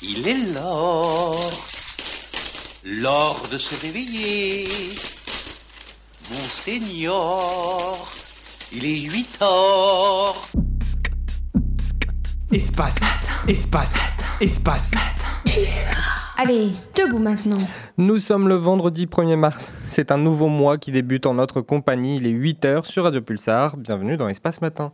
Il est l'heure, l'heure de se réveiller. Monseigneur, il est 8 heures. Espace, espace, espace. Allez, debout maintenant. Nous sommes le vendredi 1er mars. C'est un nouveau mois qui débute en notre compagnie. Il est 8h sur Radio Pulsar. Bienvenue dans Espace Matin.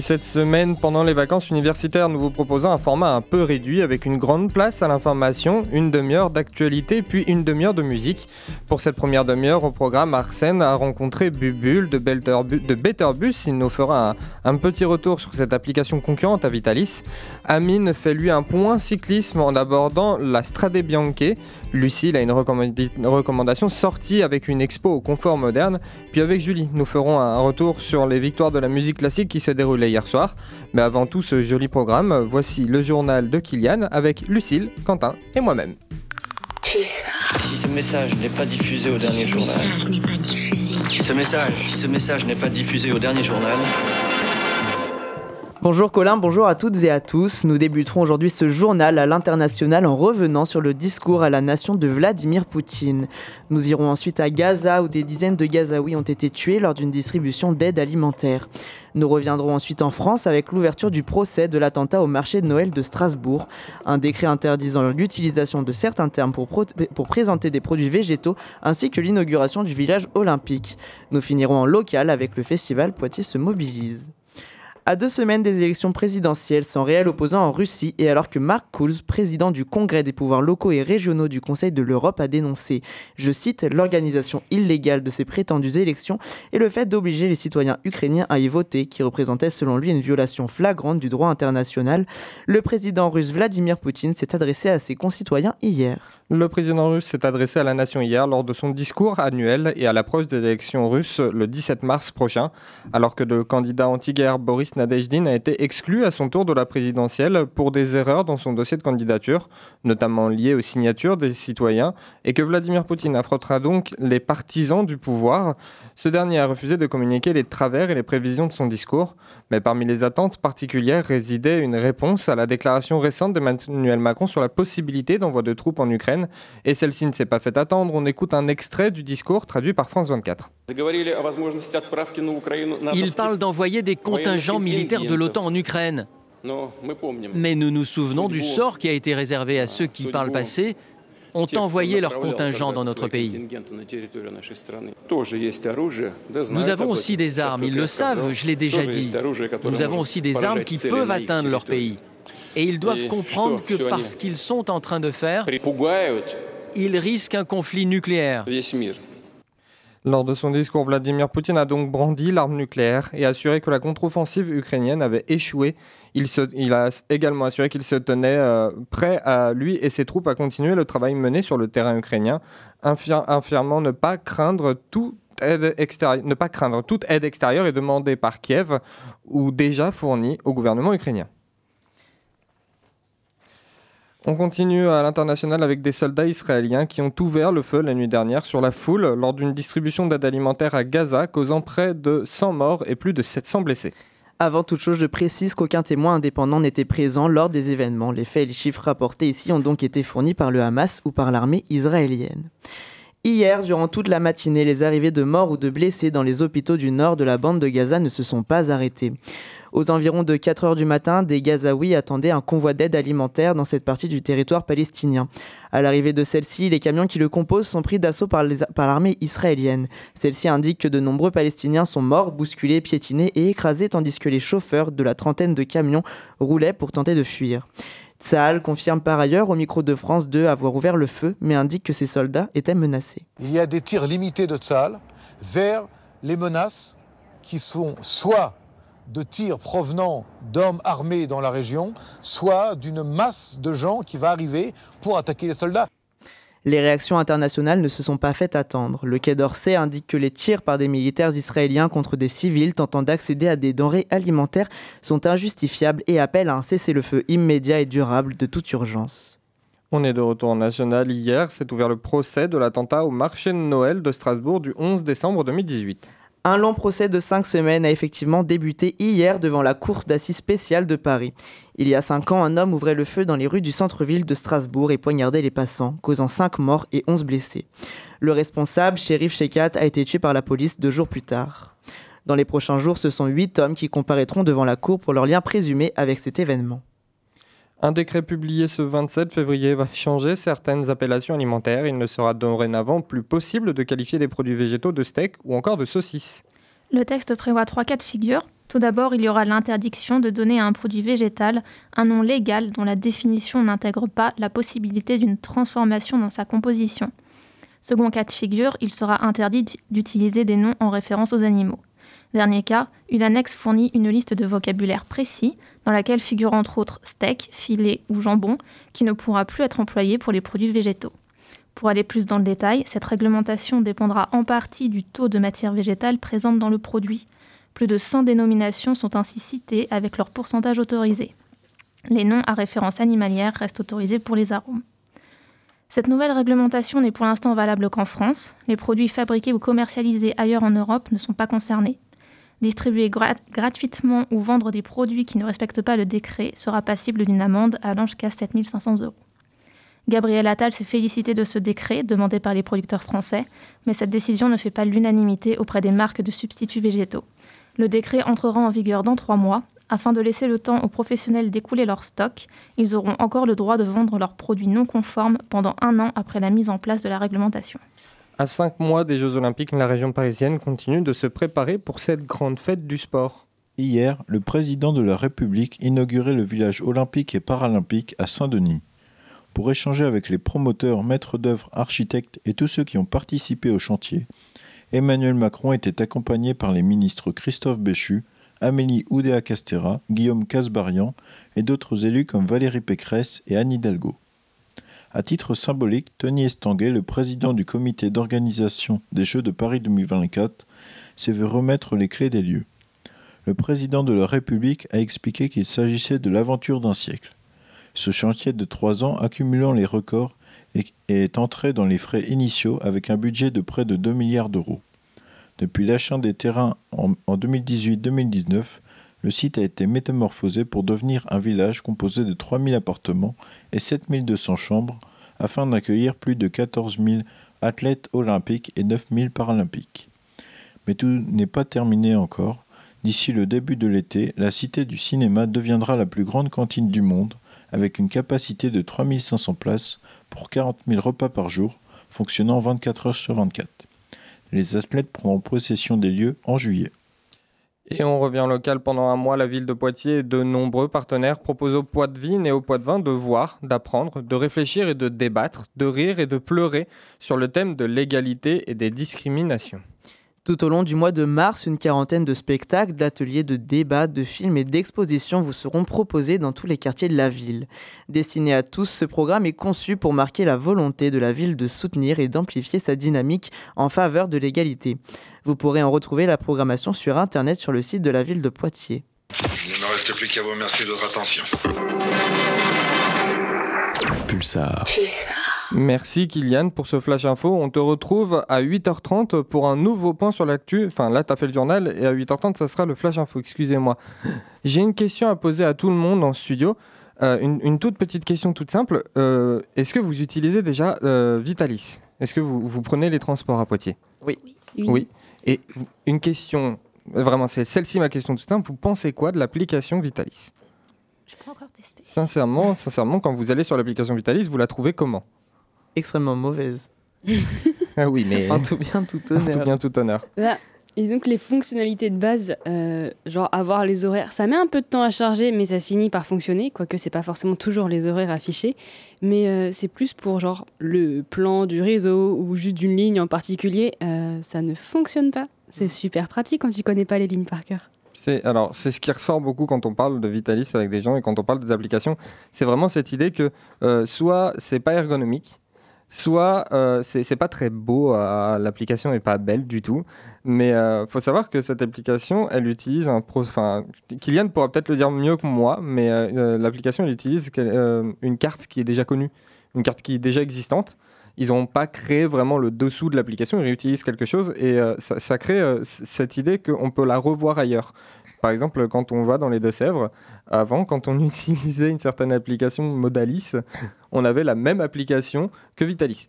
Et cette semaine, pendant les vacances universitaires, nous vous proposons un format un peu réduit avec une grande place à l'information, une demi-heure d'actualité puis une demi-heure de musique. Pour cette première demi-heure au programme, Arsène a rencontré Bubule de, de Betterbus. Il nous fera un, petit retour sur cette application concurrente à Vitalis. Amine fait lui un point cyclisme en abordant la Strade Bianche. Lucille a une recommandation sortie avec une expo au confort moderne. Puis avec Julie, nous ferons un retour sur les victoires de la musique classique qui se déroulaient hier soir. Mais avant tout ce joli programme, voici le journal de Kylian avec Lucille, Quentin et moi-même. Si ce message n'est pas diffusé au dernier journal. Si ce message, si ce message n'est pas diffusé au dernier journal. Bonjour Colin, bonjour à toutes et à tous. Nous débuterons aujourd'hui ce journal à l'international en revenant sur le discours à la nation de Vladimir Poutine. Nous irons ensuite à Gaza où des dizaines de Gazaouis ont été tués lors d'une distribution d'aide alimentaire. Nous reviendrons ensuite en France avec l'ouverture du procès de l'attentat au marché de Noël de Strasbourg, un décret interdisant l'utilisation de certains termes pour, pour présenter des produits végétaux ainsi que l'inauguration du village olympique. Nous finirons en local avec le festival Poitiers se mobilise. À deux semaines des élections présidentielles sans réel opposant en Russie et alors que Mark Kouls, président du Congrès des pouvoirs locaux et régionaux du Conseil de l'Europe, a dénoncé, je cite, l'organisation illégale de ces prétendues élections et le fait d'obliger les citoyens ukrainiens à y voter, qui représentait selon lui une violation flagrante du droit international, le président russe Vladimir Poutine s'est adressé à ses concitoyens hier. Le président russe s'est adressé à la nation hier lors de son discours annuel et à l'approche des élections russes le 17 mars prochain, alors que le candidat anti-guerre Boris Nadezhdin a été exclu à son tour de la présidentielle pour des erreurs dans son dossier de candidature, notamment liées aux signatures des citoyens, et que Vladimir Poutine affrontera donc les partisans du pouvoir. Ce dernier a refusé de communiquer les travers et les prévisions de son discours, mais parmi les attentes particulières résidait une réponse à la déclaration récente d'Emmanuel Macron sur la possibilité d'envoi de troupes en Ukraine et celle-ci ne s'est pas fait attendre. On écoute un extrait du discours traduit par France 24. Il parle d'envoyer des contingents militaires de l'OTAN en Ukraine. Mais nous nous souvenons du sort qui a été réservé à ceux qui, par le passé, ont envoyé leurs contingents dans notre pays. Nous avons aussi des armes, ils le savent, je l'ai déjà dit. Nous avons aussi des armes qui peuvent atteindre leur pays. Et ils doivent comprendre que parce qu'ils sont en train de faire, ils risquent un conflit nucléaire. Lors de son discours, Vladimir Poutine a donc brandi l'arme nucléaire et assuré que la contre-offensive ukrainienne avait échoué. Il, a également assuré qu'il se tenait euh, prêt à lui et ses troupes à continuer le travail mené sur le terrain ukrainien, affirmant ne pas craindre toute aide extérieure, ne pas craindre toute aide extérieure et demandée par Kiev ou déjà fournie au gouvernement ukrainien. On continue à l'international avec des soldats israéliens qui ont ouvert le feu la nuit dernière sur la foule lors d'une distribution d'aide alimentaire à Gaza, causant près de 100 morts et plus de 700 blessés. Avant toute chose, je précise qu'aucun témoin indépendant n'était présent lors des événements. Les faits et les chiffres rapportés ici ont donc été fournis par le Hamas ou par l'armée israélienne. Hier, durant toute la matinée, les arrivées de morts ou de blessés dans les hôpitaux du nord de la bande de Gaza ne se sont pas arrêtées. Aux environs de 4 heures du matin, des Gazaouis attendaient un convoi d'aide alimentaire dans cette partie du territoire palestinien. À l'arrivée de celle-ci, les camions qui le composent sont pris d'assaut par l'armée israélienne. Celle-ci indique que de nombreux Palestiniens sont morts, bousculés, piétinés et écrasés tandis que les chauffeurs de la trentaine de camions roulaient pour tenter de fuir. Tsahal confirme par ailleurs au micro de France 2 avoir ouvert le feu, mais indique que ses soldats étaient menacés. Il y a des tirs limités de Tsahal vers les menaces qui sont soit de tirs provenant d'hommes armés dans la région, soit d'une masse de gens qui va arriver pour attaquer les soldats. Les réactions internationales ne se sont pas faites attendre. Le Quai d'Orsay indique que les tirs par des militaires israéliens contre des civils tentant d'accéder à des denrées alimentaires sont injustifiables et appelle à un cessez-le-feu immédiat et durable de toute urgence. On est de retour en national. Hier s'est ouvert le procès de l'attentat au marché de Noël de Strasbourg du 11 décembre 2018. Un long procès de cinq semaines a effectivement débuté hier devant la Cour d'assises spéciale de Paris. Il y a cinq ans, un homme ouvrait le feu dans les rues du centre-ville de Strasbourg et poignardait les passants, causant cinq morts et onze blessés. Le responsable, Shérif Shekat, a été tué par la police deux jours plus tard. Dans les prochains jours, ce sont huit hommes qui comparaîtront devant la Cour pour leur lien présumé avec cet événement. Un décret publié ce 27 février va changer certaines appellations alimentaires. Il ne sera dorénavant plus possible de qualifier des produits végétaux de steak ou encore de saucisses. Le texte prévoit trois cas de figure. Tout d'abord, il y aura l'interdiction de donner à un produit végétal un nom légal dont la définition n'intègre pas la possibilité d'une transformation dans sa composition. Second cas de figure, il sera interdit d'utiliser des noms en référence aux animaux. Dernier cas, une annexe fournit une liste de vocabulaire précis dans laquelle figurent entre autres steak, filet ou jambon qui ne pourra plus être employé pour les produits végétaux. Pour aller plus dans le détail, cette réglementation dépendra en partie du taux de matière végétale présente dans le produit. Plus de 100 dénominations sont ainsi citées avec leur pourcentage autorisé. Les noms à référence animalière restent autorisés pour les arômes. Cette nouvelle réglementation n'est pour l'instant valable qu'en France. Les produits fabriqués ou commercialisés ailleurs en Europe ne sont pas concernés. Distribuer gratuitement ou vendre des produits qui ne respectent pas le décret sera passible d'une amende allant jusqu'à 7500 euros. Gabriel Attal s'est félicité de ce décret demandé par les producteurs français, mais cette décision ne fait pas l'unanimité auprès des marques de substituts végétaux. Le décret entrera en vigueur dans trois mois. Afin de laisser le temps aux professionnels d'écouler leur stock, ils auront encore le droit de vendre leurs produits non conformes pendant un an après la mise en place de la réglementation. À cinq mois des Jeux Olympiques, la région parisienne continue de se préparer pour cette grande fête du sport. Hier, le président de la République inaugurait le village olympique et paralympique à Saint-Denis. Pour échanger avec les promoteurs, maîtres d'œuvre, architectes et tous ceux qui ont participé au chantier, Emmanuel Macron était accompagné par les ministres Christophe Béchu, Amélie Oudéa-Castera, Guillaume Casbarian et d'autres élus comme Valérie Pécresse et Anne Hidalgo. À titre symbolique, Tony Estanguet, le président du comité d'organisation des Jeux de Paris 2024, s'est vu remettre les clés des lieux. Le président de la République a expliqué qu'il s'agissait de l'aventure d'un siècle. Ce chantier de trois ans, accumulant les records, est entré dans les frais initiaux avec un budget de près de 2 milliards d'euros. Depuis l'achat des terrains en 2018-2019, le site a été métamorphosé pour devenir un village composé de 3000 appartements et 7200 chambres afin d'accueillir plus de 14 000 athlètes olympiques et 9 000 paralympiques. Mais tout n'est pas terminé encore. D'ici le début de l'été, la Cité du cinéma deviendra la plus grande cantine du monde avec une capacité de 3500 places pour 40 000 repas par jour, fonctionnant 24 heures sur 24. Les athlètes prendront possession des lieux en juillet. Et on revient local pendant un mois. La ville de Poitiers et de nombreux partenaires proposent aux Poitvines et aux Poitvins de voir, d'apprendre, de réfléchir et de débattre, de rire et de pleurer sur le thème de l'égalité et des discriminations. Tout au long du mois de mars, une quarantaine de spectacles, d'ateliers, de débats, de films et d'expositions vous seront proposés dans tous les quartiers de la ville. Destiné à tous, ce programme est conçu pour marquer la volonté de la ville de soutenir et d'amplifier sa dynamique en faveur de l'égalité. Vous pourrez en retrouver la programmation sur Internet sur le site de la ville de Poitiers. Il ne me reste plus qu'à vous remercier de votre attention. Pulsar. Pulsar. Merci Kylian pour ce flash info. On te retrouve à 8h30 pour un nouveau point sur l'actu. Enfin là, tu as fait le journal et à 8h30, ça sera le flash info, excusez-moi. J'ai une question à poser à tout le monde en studio. Euh, une, toute petite question toute simple. Euh, est-ce que vous utilisez déjà euh, Vitalis? Est-ce que vous, vous, prenez les transports à Poitiers? Oui. oui. Oui. Et une question, vraiment, c'est celle-ci ma question toute simple. Vous pensez quoi de l'application Vitalis? Je peux encore tester. Sincèrement, sincèrement, quand vous allez sur l'application Vitalis, vous la trouvez comment? Extrêmement mauvaise. ah oui, mais. En tout bien, tout honneur. En tout bien, tout honneur. Là, et donc les fonctionnalités de base, euh, genre avoir les horaires, ça met un peu de temps à charger, mais ça finit par fonctionner, quoique c'est pas forcément toujours les horaires affichés, mais euh, c'est plus pour genre le plan du réseau ou juste d'une ligne en particulier, euh, ça ne fonctionne pas. C'est super pratique quand tu connais pas les lignes par cœur. C'est, alors, c'est ce qui ressort beaucoup quand on parle de Vitalis avec des gens et quand on parle des applications. C'est vraiment cette idée que soit c'est pas ergonomique, soit euh, c'est pas très beau, euh, l'application n'est pas belle du tout, mais euh, faut savoir que cette application, elle utilise un pro... Enfin, Kylian pourra peut-être le dire mieux que moi, mais l'application, elle utilise une carte qui est déjà connue, une carte qui est déjà existante. Ils n'ont pas créé vraiment le dessous de l'application, ils réutilisent quelque chose et ça, crée cette idée qu'on peut la revoir ailleurs. Par exemple, quand on va dans les Deux-Sèvres, avant, quand on utilisait une certaine application Modalis, on avait la même application que Vitalis.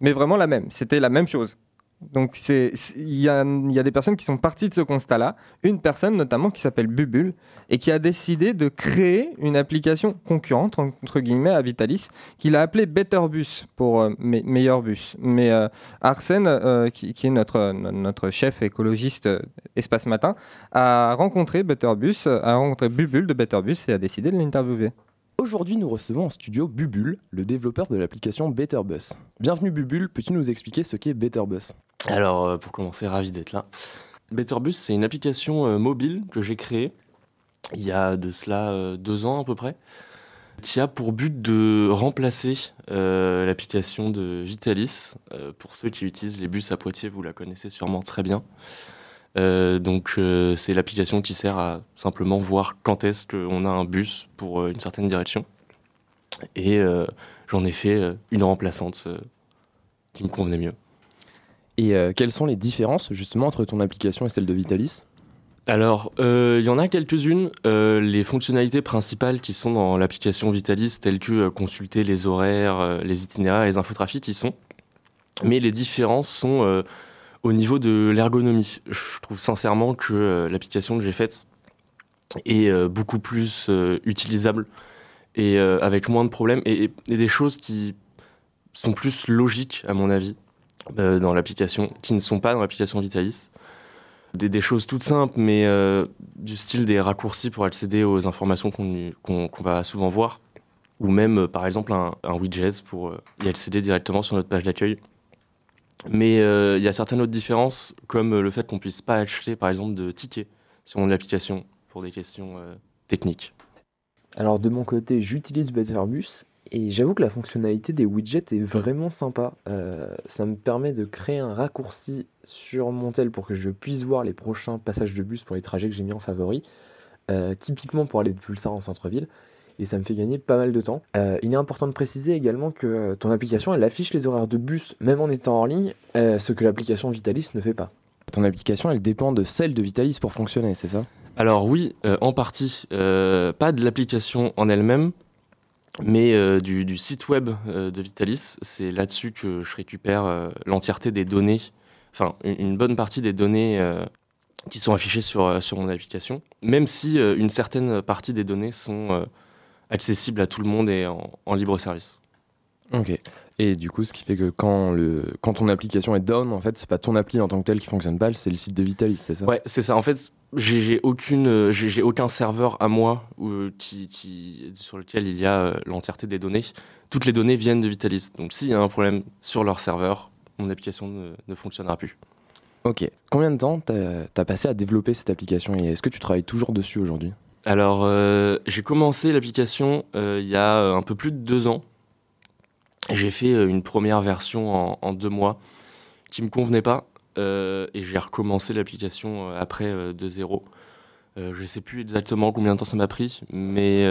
Mais vraiment la même, c'était la même chose. Donc il y, a, des personnes qui sont parties de ce constat-là, une personne notamment qui s'appelle Bubule, et qui a décidé de créer une application concurrente, entre guillemets, à Vitalis, qu'il a appelée Betterbus, pour euh, meilleur bus. Mais euh, Arsène, euh, qui, est notre, chef écologiste Espace Matin, a rencontré Betterbus, a rencontré Bubule de Betterbus et a décidé de l'interviewer. Aujourd'hui, nous recevons en studio Bubule, le développeur de l'application Betterbus. Bienvenue Bubule, peux-tu nous expliquer ce qu'est Betterbus? Alors, euh, pour commencer, ravi d'être là. Betterbus, c'est une application euh, mobile que j'ai créée il y a de cela euh, deux ans à peu près, qui a pour but de remplacer l'application de Vitalis. pour ceux qui utilisent les bus à Poitiers, vous la connaissez sûrement très bien. Euh, donc euh, c'est l'application qui sert à simplement voir quand est-ce qu'on a un bus pour euh, une certaine direction. Et j'en ai fait une remplaçante qui me convenait mieux. Et quelles sont les différences justement entre ton application et celle de Vitalis? Alors, il y en a quelques-unes. les fonctionnalités principales qui sont dans l'application Vitalis, telles que consulter les horaires, les itinéraires, les infotrafics, y sont. Mais les différences sont au niveau de l'ergonomie, je trouve sincèrement que euh, l'application que j'ai faite est euh, beaucoup plus euh, utilisable et avec moins de problèmes et, des choses qui sont plus logiques à mon avis dans l'application, qui ne sont pas dans l'application Vitalis. Des, choses toutes simples, mais du style des raccourcis pour accéder aux informations qu'on va souvent voir, ou même par exemple un, un widget pour y accéder directement sur notre page d'accueil. Mais euh, il y a certaines autres différences, comme euh, le fait qu'on puisse pas acheter, par exemple, de tickets sur mon application pour des questions euh, techniques. Alors de mon côté, j'utilise Betterbus et j'avoue que la fonctionnalité des widgets est vraiment sympa. ça me permet de créer un raccourci sur mon tel pour que je puisse voir les prochains passages de bus pour les trajets que j'ai mis en favori. typiquement pour aller de Pulsar en centre-ville et ça me fait gagner pas mal de temps. Euh, il est important de préciser également que euh, ton application elle affiche les horaires de bus même en étant hors ligne, euh, ce que l'application Vitalis ne fait pas. Ton application elle dépend de celle de Vitalis pour fonctionner, c'est ça? Alors oui, en partie, pas de l'application en elle-même, mais du, site web de Vitalis. C'est là-dessus que je récupère l'entièreté des données, enfin une, bonne partie des données qui sont affichées sur, sur mon application, même si une certaine partie des données sont accessible à tout le monde et en, libre service. Ok. Et du coup, ce qui fait que quand, le, quand ton application est down, en fait, c'est pas ton appli en tant que tel qui fonctionne pas, c'est le site de Vitalis, c'est ça? Ouais, c'est ça. En fait, j'ai aucune, j'ai aucun serveur à moi qui, qui, sur lequel il y a euh, l'entièreté des données. Toutes les données viennent de Vitalis. Donc, s'il y a un problème sur leur serveur, mon application ne, ne fonctionnera plus. Ok. Combien de temps t'as as passé à développer cette application et est-ce que tu travailles toujours dessus aujourd'hui? Alors, euh, j'ai commencé l'application euh, il y a euh, un peu plus de deux ans. J'ai fait une première version en, deux mois qui me convenait pas et j'ai recommencé l'application après de zéro. je ne sais plus exactement combien de temps ça m'a pris, mais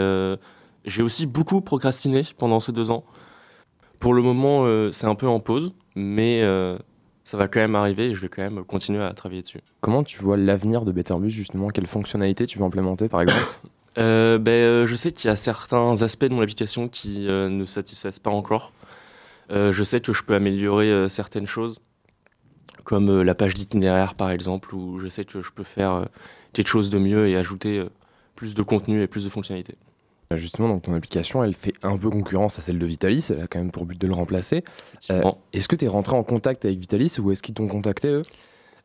j'ai aussi beaucoup procrastiné pendant ces deux ans. Pour le moment, c'est un peu en pause, mais ça va quand même arriver et je vais quand même continuer à travailler dessus. Comment tu vois l'avenir de Betterbus justement? Quelles fonctionnalités tu veux implémenter par exemple? Euh, ben, euh, Je sais qu'il y a certains aspects de mon application qui euh, ne satisfaisent pas encore. je sais que je peux améliorer certaines choses, comme la page d'itinéraire par exemple, où je sais que je peux faire quelque chose de mieux et ajouter plus de contenu et plus de fonctionnalités. Euh, justement, donc ton application, elle fait un peu concurrence à celle de Vitalis, elle a quand même pour but de le remplacer. Euh, est-ce que tu es rentré en contact avec Vitalis ou est-ce qu'ils t'ont contacté eux?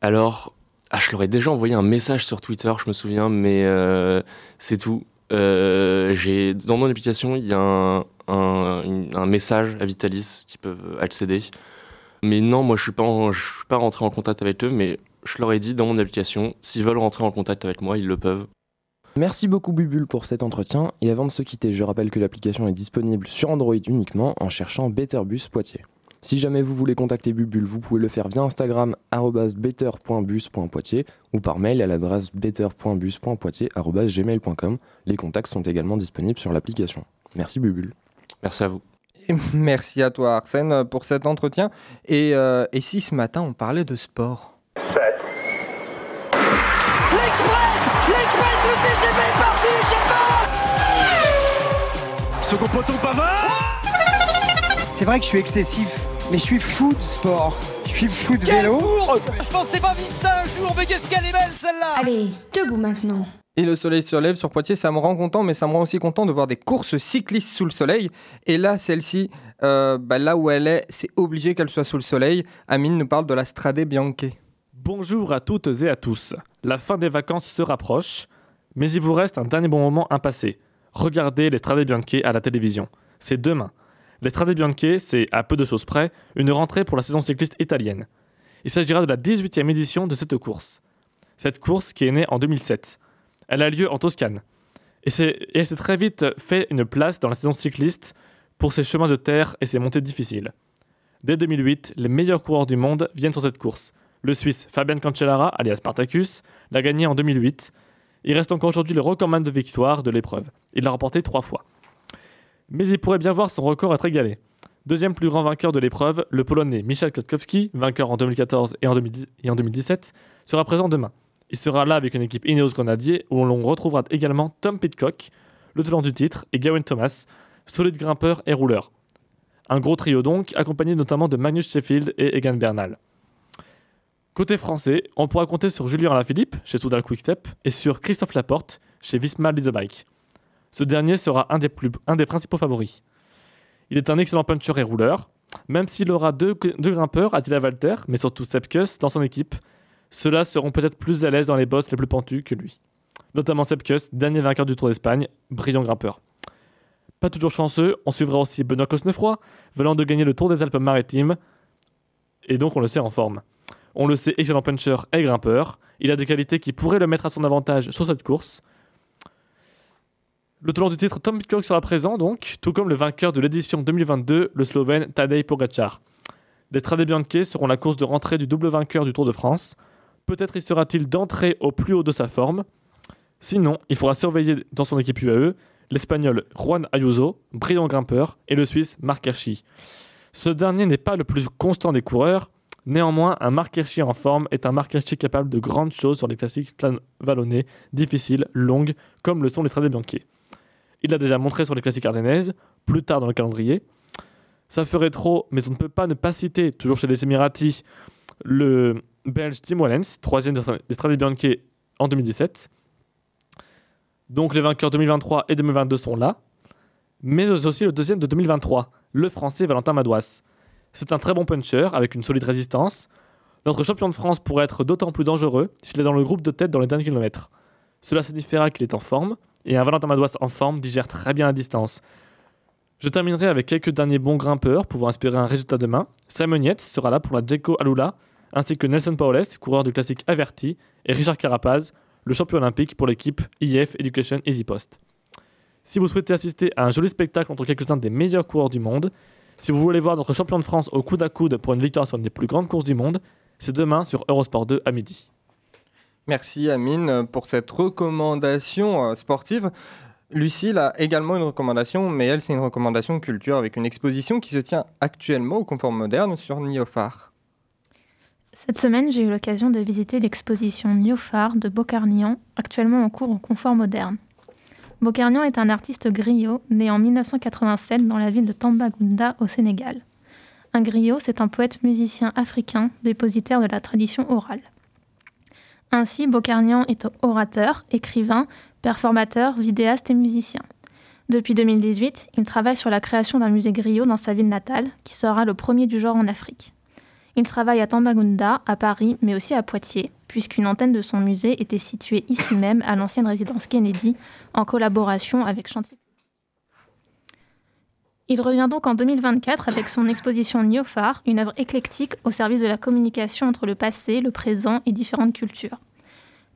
Alors, ah, je leur ai déjà envoyé un message sur Twitter, je me souviens, mais euh, c'est tout. j'ai dans mon application, il y a un, un, message à Vitalis qui peuvent accéder. Mais non, moi je suis pas, je suis pas rentré en contact avec eux, mais je leur ai dit dans mon application, s'ils veulent rentrer en contact avec moi, ils le peuvent. Merci beaucoup Bubule pour cet entretien et avant de se quitter, je rappelle que l'application est disponible sur Android uniquement en cherchant Betterbus Poitiers. Si jamais vous voulez contacter Bubule, vous pouvez le faire via Instagram better.bus.poitiers ou par mail à l'adresse better.bus.poitiers.gmail.com. Les contacts sont également disponibles sur l'application. Merci Bubule. Merci à vous. merci à toi Arsène pour cet entretien. Et, euh, et si ce matin on parlait de sport? Le TGV est parti, je Second poteau Pavard C'est vrai que je suis excessif, mais je suis fou de sport. Je suis fou de vélo. Je pensais pas vivre ça un jour, mais qu'est-ce qu'elle est belle celle-là Allez, debout maintenant. Et le soleil se lève sur Poitiers, ça me rend content, mais ça me rend aussi content de voir des courses cyclistes sous le soleil. Et là, celle-ci, euh, bah, là où elle est, c'est obligé qu'elle soit sous le soleil. Amine nous parle de la Strade Bianche. Bonjour à toutes et à tous. La fin des vacances se rapproche, mais il vous reste un dernier bon moment passer. Regardez les Strade Bianche à la télévision. C'est demain. Les Strade Bianche, c'est, à peu de choses près, une rentrée pour la saison cycliste italienne. Il s'agira de la 18e édition de cette course. Cette course qui est née en 2007. Elle a lieu en Toscane. Et, et elle s'est très vite fait une place dans la saison cycliste pour ses chemins de terre et ses montées difficiles. Dès 2008, les meilleurs coureurs du monde viennent sur cette course. Le Suisse Fabian Cancellara, alias Spartacus, l'a gagné en 2008. Il reste encore aujourd'hui le recordman de victoire de l'épreuve. Il l'a remporté trois fois. Mais il pourrait bien voir son record être égalé. Deuxième plus grand vainqueur de l'épreuve, le Polonais Michel Kwiatkowski, vainqueur en 2014 et en, 2017, sera présent demain. Il sera là avec une équipe Ineos Grenadier où l'on retrouvera également Tom Pitcock, le tenant du titre, et Gawain Thomas, solide grimpeur et rouleur. Un gros trio donc, accompagné notamment de Magnus Sheffield et Egan Bernal. Côté français, on pourra compter sur Julien Alaphilippe chez Soudal Quickstep et sur Christophe Laporte chez Visma Bike. Ce dernier sera un des, principaux favoris. Il est un excellent puncher et rouleur, même s'il aura deux, grimpeurs, Attila Walter, mais surtout Sepkus dans son équipe. Ceux-là seront peut-être plus à l'aise dans les bosses les plus pentus que lui. Notamment Sepkus, dernier vainqueur du Tour d'Espagne, brillant grimpeur. Pas toujours chanceux, on suivra aussi Benoît Cosnefroy, venant de gagner le Tour des Alpes-Maritimes, et donc on le sait en forme. On le sait, excellent puncher et grimpeur. Il a des qualités qui pourraient le mettre à son avantage sur cette course. Le tenant du titre, Tom Pitcock, sera présent donc, tout comme le vainqueur de l'édition 2022, le Slovène Tadej Pogacar. Les Strade Bianche seront la course de rentrée du double vainqueur du Tour de France. Peut-être y sera-t-il d'entrée au plus haut de sa forme. Sinon, il faudra surveiller dans son équipe UAE l'Espagnol Juan Ayuso, brillant grimpeur, et le Suisse Marc Hirschi. Ce dernier n'est pas le plus constant des coureurs, Néanmoins, un Marc Hirschi en forme est un Marc Hirschi capable de grandes choses sur les classiques planes vallonnées, difficiles, longues, comme le sont les Strade Bianche. Il l'a déjà montré sur les classiques ardennaises, plus tard dans le calendrier. Ça ferait trop, mais on ne peut pas ne pas citer, toujours chez les Émiratis, le Belge Tim Wallens, troisième des Strade Bianche en 2017. Donc les vainqueurs 2023 et 2022 sont là, mais aussi le deuxième de 2023, le Français Valentin Madouas. C'est un très bon puncher avec une solide résistance. Notre champion de France pourrait être d'autant plus dangereux s'il est dans le groupe de tête dans les derniers kilomètres. Cela signifiera qu'il est en forme, et un Valentin Madouas en forme digère très bien la distance. Je terminerai avec quelques derniers bons grimpeurs pour vous inspirer un résultat demain. Simon Yates sera là pour la Djeko Alula, ainsi que Nelson Paoles, coureur du classique Averti, et Richard Carapaz, le champion olympique pour l'équipe IF Education Easy Post. Si vous souhaitez assister à un joli spectacle entre quelques-uns des meilleurs coureurs du monde, si vous voulez voir notre champion de France au coude à coude pour une victoire sur une des plus grandes courses du monde, c'est demain sur Eurosport 2 à midi. Merci Amine pour cette recommandation euh, sportive. Lucille a également une recommandation, mais elle, c'est une recommandation culture avec une exposition qui se tient actuellement au Confort Moderne sur Niofar. Cette semaine, j'ai eu l'occasion de visiter l'exposition Niofar de Bocarnian, actuellement en cours au Confort Moderne. Bocarnian est un artiste griot né en 1987 dans la ville de Tambacounda au Sénégal. Un griot, c'est un poète musicien africain dépositaire de la tradition orale. Ainsi, Bocarnian est orateur, écrivain, performateur, vidéaste et musicien. Depuis 2018, il travaille sur la création d'un musée griot dans sa ville natale, qui sera le premier du genre en Afrique. Il travaille à Tambacounda, à Paris, mais aussi à Poitiers, puisqu'une antenne de son musée était située ici même, à l'ancienne résidence Kennedy, en collaboration avec Chantier. Il revient donc en 2024 avec son exposition Niofar, une œuvre éclectique au service de la communication entre le passé, le présent et différentes cultures.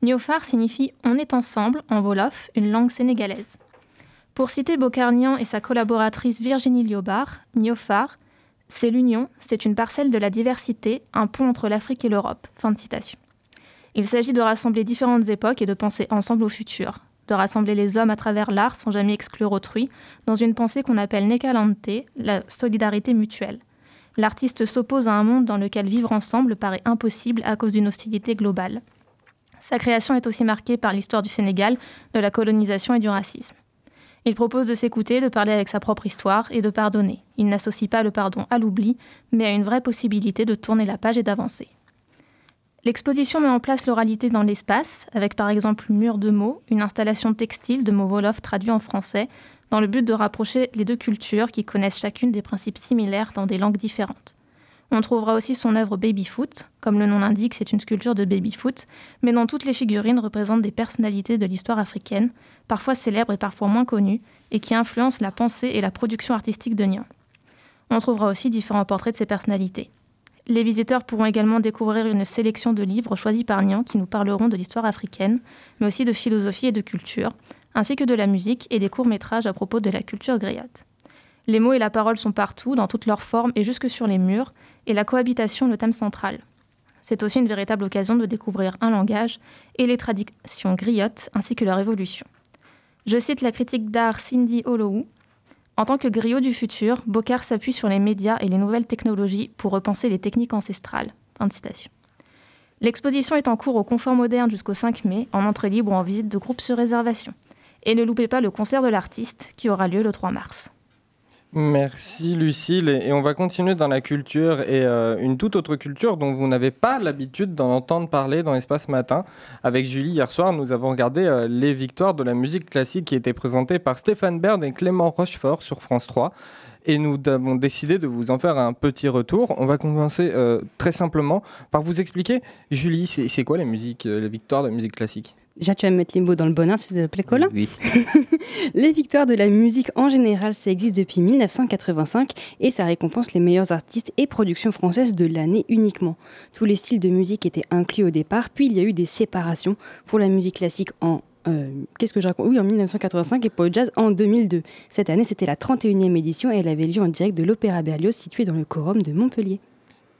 Niofar signifie On est ensemble en Wolof, une langue sénégalaise. Pour citer Bocarnian et sa collaboratrice Virginie Liobard, Niofar, C'est l'union, c'est une parcelle de la diversité, un pont entre l'Afrique et l'Europe. Fin de citation. Il s'agit de rassembler différentes époques et de penser ensemble au futur, de rassembler les hommes à travers l'art sans jamais exclure autrui, dans une pensée qu'on appelle Nekalante, la solidarité mutuelle. L'artiste s'oppose à un monde dans lequel vivre ensemble paraît impossible à cause d'une hostilité globale. Sa création est aussi marquée par l'histoire du Sénégal, de la colonisation et du racisme. Il propose de s'écouter, de parler avec sa propre histoire et de pardonner. Il n'associe pas le pardon à l'oubli, mais à une vraie possibilité de tourner la page et d'avancer. L'exposition met en place l'oralité dans l'espace, avec par exemple Mur de mots, une installation textile de mots Wolof traduits en français, dans le but de rapprocher les deux cultures qui connaissent chacune des principes similaires dans des langues différentes. On trouvera aussi son œuvre Babyfoot, comme le nom l'indique, c'est une sculpture de Babyfoot, mais dont toutes les figurines représentent des personnalités de l'histoire africaine, parfois célèbres et parfois moins connues, et qui influencent la pensée et la production artistique de Nian. On trouvera aussi différents portraits de ces personnalités. Les visiteurs pourront également découvrir une sélection de livres choisis par Nian qui nous parleront de l'histoire africaine, mais aussi de philosophie et de culture, ainsi que de la musique et des courts-métrages à propos de la culture griotte. Les mots et la parole sont partout, dans toutes leurs formes et jusque sur les murs, et la cohabitation le thème central. C'est aussi une véritable occasion de découvrir un langage et les traditions griottes ainsi que leur évolution. Je cite la critique d'art Cindy Holloway. En tant que griot du futur, Bocard s'appuie sur les médias et les nouvelles technologies pour repenser les techniques ancestrales. L'exposition est en cours au Confort Moderne jusqu'au 5 mai, en entrée libre ou en visite de groupe sur réservation. Et ne loupez pas le concert de l'artiste qui aura lieu le 3 mars. Merci Lucille. Et on va continuer dans la culture et euh, une toute autre culture dont vous n'avez pas l'habitude d'en entendre parler dans Espace Matin. Avec Julie, hier soir, nous avons regardé euh, les victoires de la musique classique qui étaient présentées par Stéphane Baird et Clément Rochefort sur France 3. Et nous avons décidé de vous en faire un petit retour. On va commencer euh, très simplement par vous expliquer, Julie, c'est quoi les victoires de la musique classique? Déjà, tu vas me mettre Limbo dans le bonheur, c'est de Colin Oui. les victoires de la musique en général, ça existe depuis 1985 et ça récompense les meilleurs artistes et productions françaises de l'année uniquement. Tous les styles de musique étaient inclus au départ, puis il y a eu des séparations pour la musique classique en euh, qu'est-ce que je raconte? Oui, en 1985 et pour le jazz en 2002. Cette année, c'était la 31e édition et elle avait lieu en direct de l'Opéra Berlioz situé dans le Quorum de Montpellier.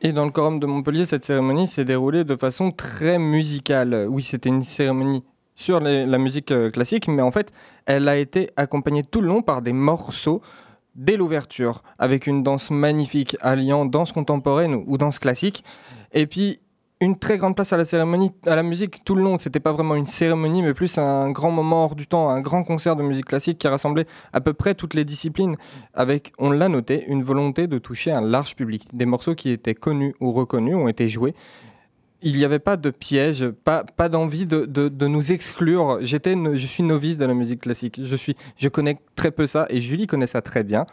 Et dans le Quorum de Montpellier, cette cérémonie s'est déroulée de façon très musicale. Oui, c'était une cérémonie sur la musique euh, classique, mais en fait, elle a été accompagnée tout le long par des morceaux dès l'ouverture, avec une danse magnifique alliant danse contemporaine ou danse classique. Et puis, une très grande place à la cérémonie, à la musique tout le long. C'était pas vraiment une cérémonie, mais plus un grand moment hors du temps, un grand concert de musique classique qui rassemblait à peu près toutes les disciplines, avec, on l'a noté, une volonté de toucher un large public. Des morceaux qui étaient connus ou reconnus ont été joués. Il n'y avait pas de piège, pas, pas d'envie de, de, nous exclure. J'étais, je suis novice de la musique classique. Je, suis, je connais très peu ça et Julie connaît ça très bien.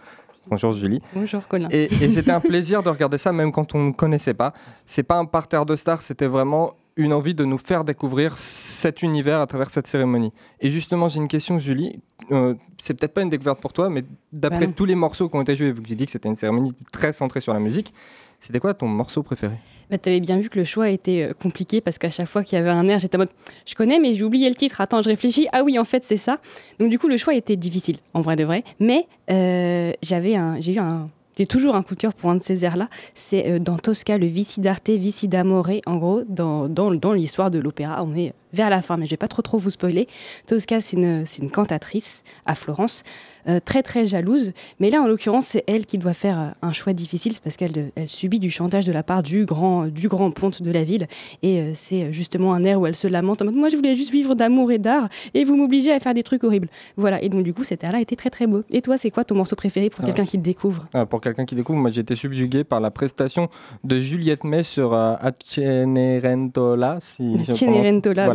Bonjour Julie. Bonjour Colin. Et, c'était un plaisir de regarder ça même quand on ne connaissait pas. C'est pas un parterre de stars, c'était vraiment une envie de nous faire découvrir cet univers à travers cette cérémonie. Et justement, j'ai une question, Julie. Euh, c'est peut-être pas une découverte pour toi, mais d'après tous les morceaux qui ont été joués, vu que j'ai dit que c'était une cérémonie très centrée sur la musique, c'était quoi ton morceau préféré? Bah, Tu avais bien vu que le choix était euh, compliqué parce qu'à chaque fois qu'il y avait un air, j'étais en mode je connais, mais j'ai oublié le titre. Attends, je réfléchis. Ah oui, en fait, c'est ça. Donc, du coup, le choix était difficile, en vrai de vrai. Mais euh, j'avais un, j'ai eu un. J'ai toujours un coup de cœur pour un de ces airs-là. C'est euh, dans Tosca, le Vici d'Arte, Vici d'Amore. En gros, dans, dans, dans l'histoire de l'opéra, on est vers la fin, mais je vais pas trop trop vous spoiler. Tosca, c'est une, une cantatrice à Florence euh, très très jalouse. Mais là, en l'occurrence, c'est elle qui doit faire euh, un choix difficile parce qu'elle elle subit du chantage de la part du grand, du grand ponte de la ville. Et euh, c'est justement un air où elle se lamente Moi, je voulais juste vivre d'amour et d'art et vous m'obligez à faire des trucs horribles. Voilà. Et donc, du coup, cet air-là était très très beau. Et toi, c'est quoi ton morceau préféré pour quelqu'un qui te découvre? Ah, Pour quelqu'un qui découvre, moi, j'ai été subjugué par la prestation de Juliette May sur euh, Acenerentola. Si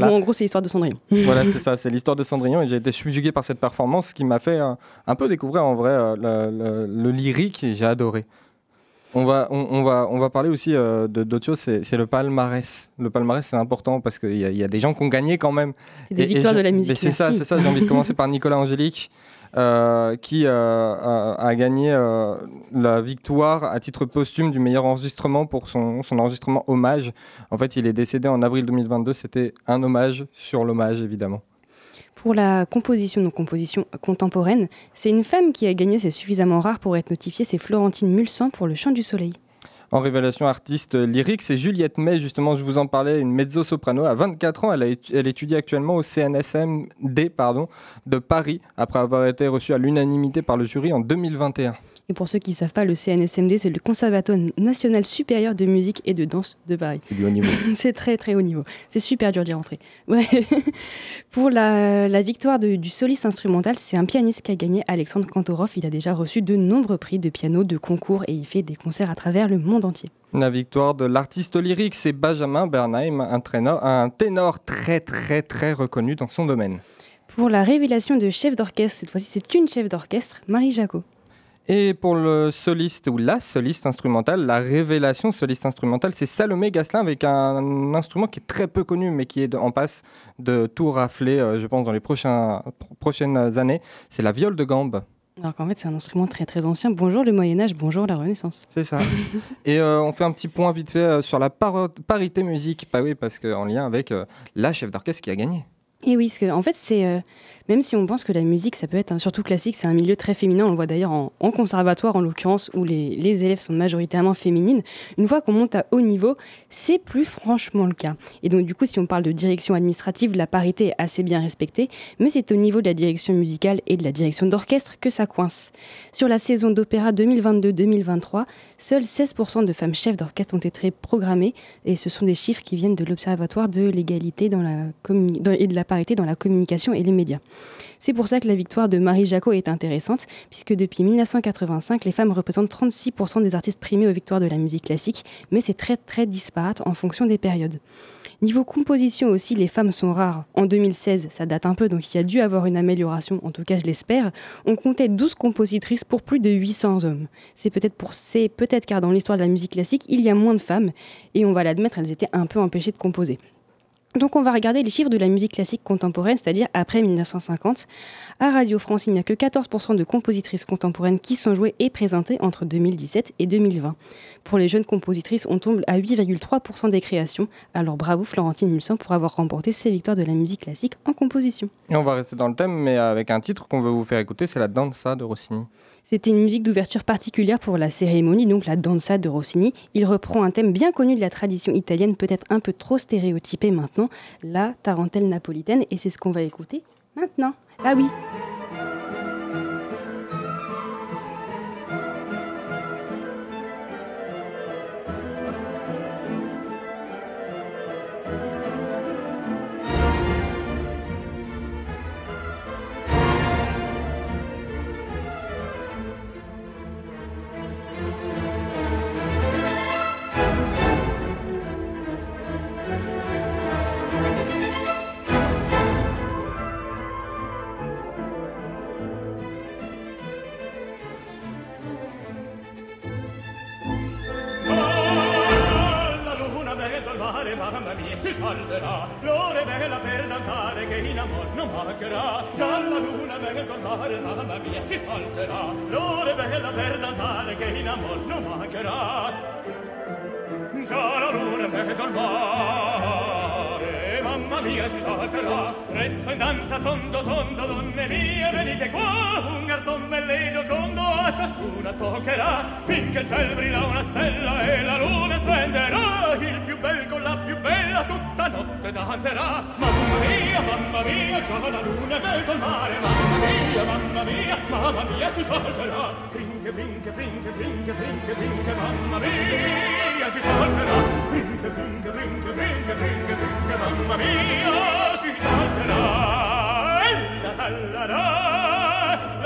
En gros, c'est l'histoire de Cendrillon. voilà, c'est ça. C'est l'histoire de Cendrillon. Et j'ai été subjugué par cette performance qui m'a fait un peu découvrir en vrai euh, le, lyrique et j'ai adoré. On va, on, va, on va parler aussi euh, de d'autres choses, c'est le palmarès. Le palmarès, c'est important parce qu'il y, y, a des gens qui ont gagné quand même. C'est des victoires de la musique. C'est ça, c'est ça. J'ai envie de commencer par Nicolas Angélique. Euh, qui a, gagné la victoire à titre posthume du meilleur enregistrement pour son, son, enregistrement hommage. En fait, il est décédé en avril 2022. C'était un hommage sur l'hommage, évidemment. Pour la composition, composition contemporaine, c'est une femme qui a gagné, c'est suffisamment rare pour être notifiée, c'est Florentine Mulsan pour Le Chant du Soleil. En révélation artiste lyrique, c'est Juliette May, justement, je vous en parlais, une mezzo-soprano. À 24 ans, elle, étudie actuellement au CNSMD de Paris, après avoir été reçue à l'unanimité par le jury en 2021. Et pour ceux qui ne savent pas, le CNSMD, c'est le Conservatoire national supérieur de musique et de danse de Paris. C'est du haut niveau. c'est très très haut niveau. C'est super dur d'y rentrer. Ouais. pour la, la victoire de, du soliste instrumental, c'est un pianiste qui a gagné, Alexandre Kantorov. Il a déjà reçu de nombreux prix de piano, de concours et il fait des concerts à travers le monde entier. La victoire de l'artiste lyrique, c'est Benjamin Bernheim, un ténor très très très reconnu dans son domaine. Pour la révélation de chef d'orchestre, cette fois-ci c'est une chef d'orchestre, Marie Jacot. Et pour le soliste ou la soliste instrumentale, la révélation soliste instrumentale, c'est Salomé Gasselin avec un instrument qui est très peu connu mais qui est en passe de tout rafler, euh, je pense, dans les prochains, prochaines années. C'est la viole de gambe. Alors qu'en fait, c'est un instrument très très ancien. Bonjour le Moyen-Âge, bonjour la Renaissance. C'est ça. Et euh, on fait un petit point vite fait euh, sur la parité musique. Bah oui, parce qu'en lien avec la chef d'orchestre qui a gagné. Et oui, parce que, en fait, c'est euh, même si on pense que la musique, ça peut être surtout classique, c'est un milieu très féminin. On le voit d'ailleurs en, conservatoire, en l'occurrence, où les, les, élèves sont majoritairement féminines. Une fois qu'on monte à haut niveau, c'est plus franchement le cas. Et donc, du coup, si on parle de direction administrative, la parité est assez bien respectée, mais c'est au niveau de la direction musicale et de la direction d'orchestre que ça coince. Sur la saison d'opéra 2022-2023, seuls 16% de femmes chefs d'orchestre ont été programmées, et ce sont des chiffres qui viennent de l'Observatoire de l'égalité dans la et de la parité dans la communication et les médias. C'est pour ça que la victoire de Marie Jacot est intéressante, puisque depuis 1985, les femmes représentent 36% des artistes primés aux victoires de la musique classique, mais c'est très très disparate en fonction des périodes. Niveau composition aussi, les femmes sont rares. En 2016, ça date un peu, donc il y a dû avoir une amélioration, en tout cas je l'espère. On comptait 12 compositrices pour plus de 800 hommes. C'est peut-être pour c'est peut-être car dans l'histoire de la musique classique, il y a moins de femmes, et on va l'admettre, elles étaient un peu empêchées de composer. Donc on va regarder les chiffres de la musique classique contemporaine, c'est-à-dire après 1950. À Radio France, il n'y a que 14% de compositrices contemporaines qui sont jouées et présentées entre 2017 et 2020. Pour les jeunes compositrices, on tombe à 8,3% des créations. Alors bravo Florentine Mulsan pour avoir remporté ces victoires de la musique classique en composition. Et on va rester dans le thème, mais avec un titre qu'on veut vous faire écouter, c'est la Danza de Rossini. C'était une musique d'ouverture particulière pour la cérémonie, donc la danza de Rossini. Il reprend un thème bien connu de la tradition italienne, peut-être un peu trop stéréotypé maintenant, la tarentelle napolitaine, et c'est ce qu'on va écouter maintenant. Ah oui mia si salverà l'ora è bella per danzare che in amor non mancherà. Già la luna mezzo al mare mamma mia si salverà l'ora è bella per danzare che in amor non mancherà. Già la luna mezzo al mare mamma mia si salverà. Resta in danza tondo tondo donne mie venite qua garzon belle giocondo a ciascuna toccherà finché il ciel brilla una stella e la luna splenderà. Il più bel con la più bella tutta notte danzerà. Mamma mia mamma mia già la luna è bel col mare. Mamma mia mamma mia mamma mia si salterà finché finché finché finché finché finché mamma mia si salterà finché finché finché finché finché finché mamma mia si salterà la la la la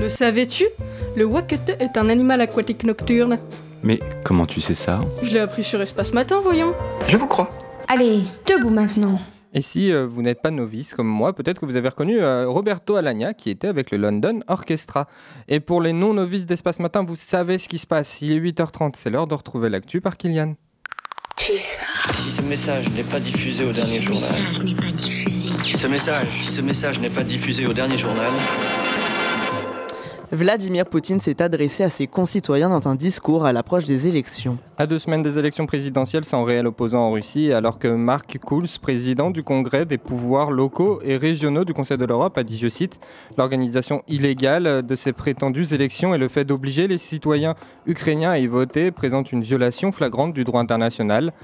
Le savais-tu? Le wakete est un animal aquatique nocturne. Mais comment tu sais ça? Je l'ai appris sur Espace Matin, voyons. Je vous crois. Allez, debout maintenant. Et si euh, vous n'êtes pas novice comme moi, peut-être que vous avez reconnu euh, Roberto Alagna qui était avec le London Orchestra. Et pour les non-novices d'Espace Matin, vous savez ce qui se passe. Il est 8h30, c'est l'heure de retrouver l'actu par Kylian. Si ce message n'est pas diffusé au dernier journal. Si ce message, si ce message n'est pas diffusé au dernier journal. Vladimir Poutine s'est adressé à ses concitoyens dans un discours à l'approche des élections. À deux semaines des élections présidentielles sans réel opposant en Russie, alors que Mark Kouls, président du Congrès des pouvoirs locaux et régionaux du Conseil de l'Europe, a dit, je cite, l'organisation illégale de ces prétendues élections et le fait d'obliger les citoyens ukrainiens à y voter présente une violation flagrante du droit international.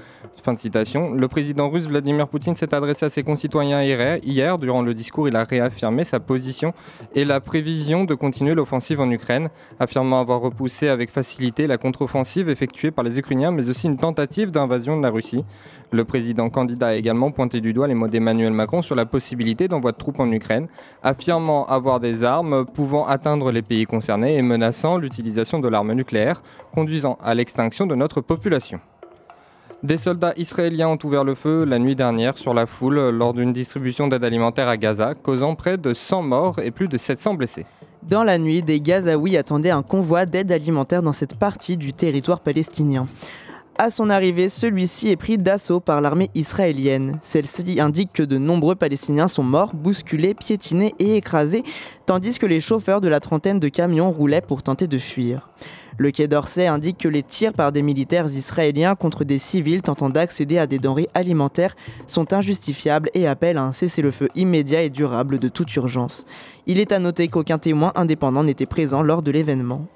Fin de citation. Le président russe Vladimir Poutine s'est adressé à ses concitoyens hier. Durant le discours, il a réaffirmé sa position et la prévision de continuer l'offensive en Ukraine, affirmant avoir repoussé avec facilité la contre-offensive effectuée par les Ukrainiens, mais aussi une tentative d'invasion de la Russie. Le président candidat a également pointé du doigt les mots d'Emmanuel Macron sur la possibilité d'envoi de troupes en Ukraine, affirmant avoir des armes pouvant atteindre les pays concernés et menaçant l'utilisation de l'arme nucléaire, conduisant à l'extinction de notre population. Des soldats israéliens ont ouvert le feu la nuit dernière sur la foule lors d'une distribution d'aide alimentaire à Gaza, causant près de 100 morts et plus de 700 blessés. Dans la nuit, des Gazaouis attendaient un convoi d'aide alimentaire dans cette partie du territoire palestinien. À son arrivée, celui-ci est pris d'assaut par l'armée israélienne. Celle-ci indique que de nombreux Palestiniens sont morts, bousculés, piétinés et écrasés, tandis que les chauffeurs de la trentaine de camions roulaient pour tenter de fuir. Le Quai d'Orsay indique que les tirs par des militaires israéliens contre des civils tentant d'accéder à des denrées alimentaires sont injustifiables et appellent à un cessez-le-feu immédiat et durable de toute urgence. Il est à noter qu'aucun témoin indépendant n'était présent lors de l'événement.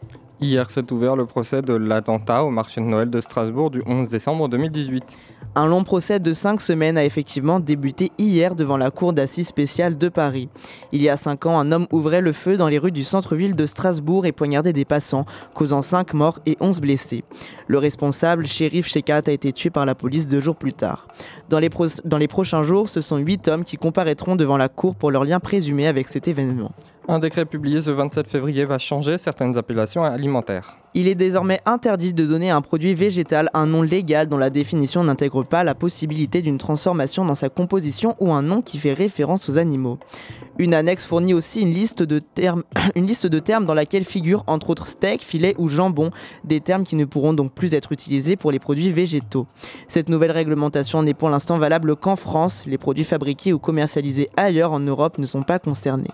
Hier s'est ouvert le procès de l'attentat au marché de Noël de Strasbourg du 11 décembre 2018. Un long procès de cinq semaines a effectivement débuté hier devant la cour d'assises spéciale de Paris. Il y a cinq ans, un homme ouvrait le feu dans les rues du centre-ville de Strasbourg et poignardait des passants, causant cinq morts et onze blessés. Le responsable, shérif Shekat, a été tué par la police deux jours plus tard. Dans les, dans les prochains jours, ce sont huit hommes qui comparaîtront devant la cour pour leur lien présumé avec cet événement. Un décret publié ce 27 février va changer certaines appellations alimentaires. Il est désormais interdit de donner à un produit végétal un nom légal dont la définition n'intègre pas la possibilité d'une transformation dans sa composition ou un nom qui fait référence aux animaux. Une annexe fournit aussi une liste de termes, dans laquelle figurent entre autres steak, filet ou jambon, des termes qui ne pourront donc plus être utilisés pour les produits végétaux. Cette nouvelle réglementation n'est pour l'instant valable qu'en France, les produits fabriqués ou commercialisés ailleurs en Europe ne sont pas concernés.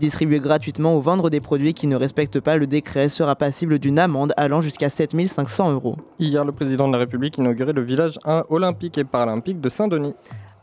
Distribuer gratuitement ou vendre des produits qui ne respectent pas le décret sera passible d'une amende allant jusqu'à 7500 euros. Hier, le président de la République inaugurait le village 1 olympique et paralympique de Saint-Denis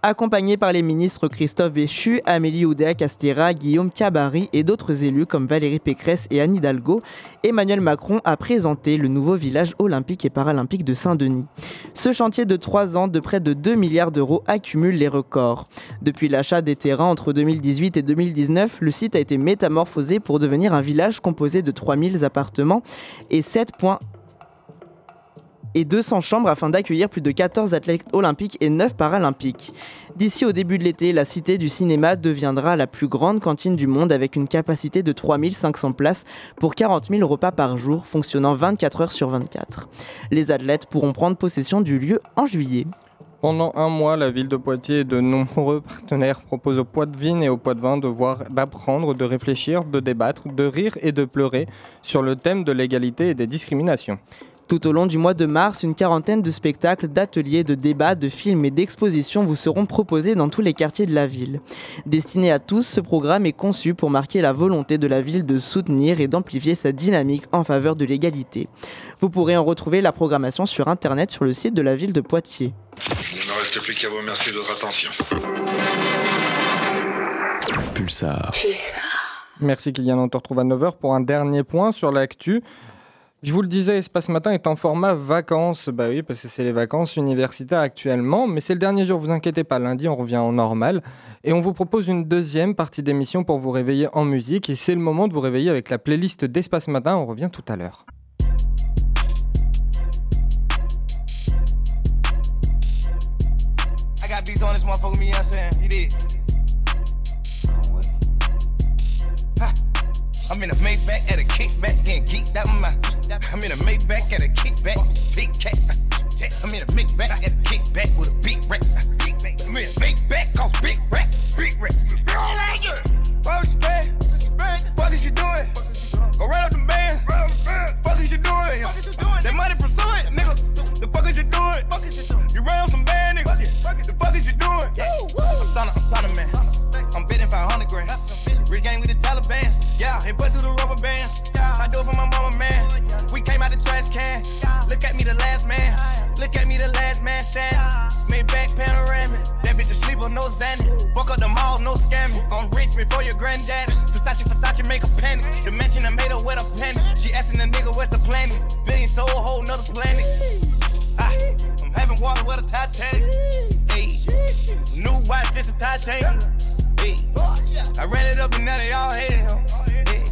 accompagné par les ministres Christophe Béchu, Amélie Oudéa-Castéra, Guillaume Cabary et d'autres élus comme Valérie Pécresse et Anne Hidalgo, Emmanuel Macron a présenté le nouveau village olympique et paralympique de Saint-Denis. Ce chantier de 3 ans de près de 2 milliards d'euros accumule les records. Depuis l'achat des terrains entre 2018 et 2019, le site a été métamorphosé pour devenir un village composé de 3000 appartements et 7 points et 200 chambres afin d'accueillir plus de 14 athlètes olympiques et 9 paralympiques. D'ici au début de l'été, la Cité du Cinéma deviendra la plus grande cantine du monde avec une capacité de 3500 places pour 40 000 repas par jour, fonctionnant 24 heures sur 24. Les athlètes pourront prendre possession du lieu en juillet. Pendant un mois, la ville de Poitiers et de nombreux partenaires proposent aux Poitvines et aux Poitvins de voir, d'apprendre, de réfléchir, de débattre, de rire et de pleurer sur le thème de l'égalité et des discriminations. Tout au long du mois de mars, une quarantaine de spectacles, d'ateliers, de débats, de films et d'expositions vous seront proposés dans tous les quartiers de la ville. Destiné à tous, ce programme est conçu pour marquer la volonté de la ville de soutenir et d'amplifier sa dynamique en faveur de l'égalité. Vous pourrez en retrouver la programmation sur internet sur le site de la ville de Poitiers. Il ne me reste plus qu'à vous remercier de votre attention. Pulsar. Pulsar. Merci Kylian, on te retrouve à 9h pour un dernier point sur l'actu. Je vous le disais, Espace Matin est en format vacances. Bah oui, parce que c'est les vacances universitaires actuellement, mais c'est le dernier jour, vous inquiétez pas. Lundi, on revient en normal. Et on vous propose une deuxième partie d'émission pour vous réveiller en musique. Et c'est le moment de vous réveiller avec la playlist d'Espace Matin. On revient tout à l'heure. I'm in a Maybach at a kickback, getting geeked out my. I'm in a Maybach at a kickback, big cat. I'm in a Maybach at a kickback with a big rack. I'm in a Maybach, cause big rack, big rack. Girl, like it. What you bad? What is you doing? Go right up the band. Fuck is you doing? That money pursue it, nigga. The fuck is you doing? You ran some band, nigga. The fuck is you doing? I'm stunner, man. I'm betting 500 grand. Rich gang with the Taliban. Yeah, and put through the rubber bands. I do it for my mama, man. Trash can. Look at me, the last man. Look at me, the last man stand. Made back panoramic. That bitch asleep on no Xanax. Fuck up the mall, no scamming. I'm rich before your granddaddy. Versace, Versace, make a panic. The mansion I made her with a penny. She asking the nigga where's the planet. Billion soul, whole nother planet. Ah, I'm having water with a Titanic. Hey, new watch, just a Titanic. Hey, I ran it up and now they all hate him. Hey,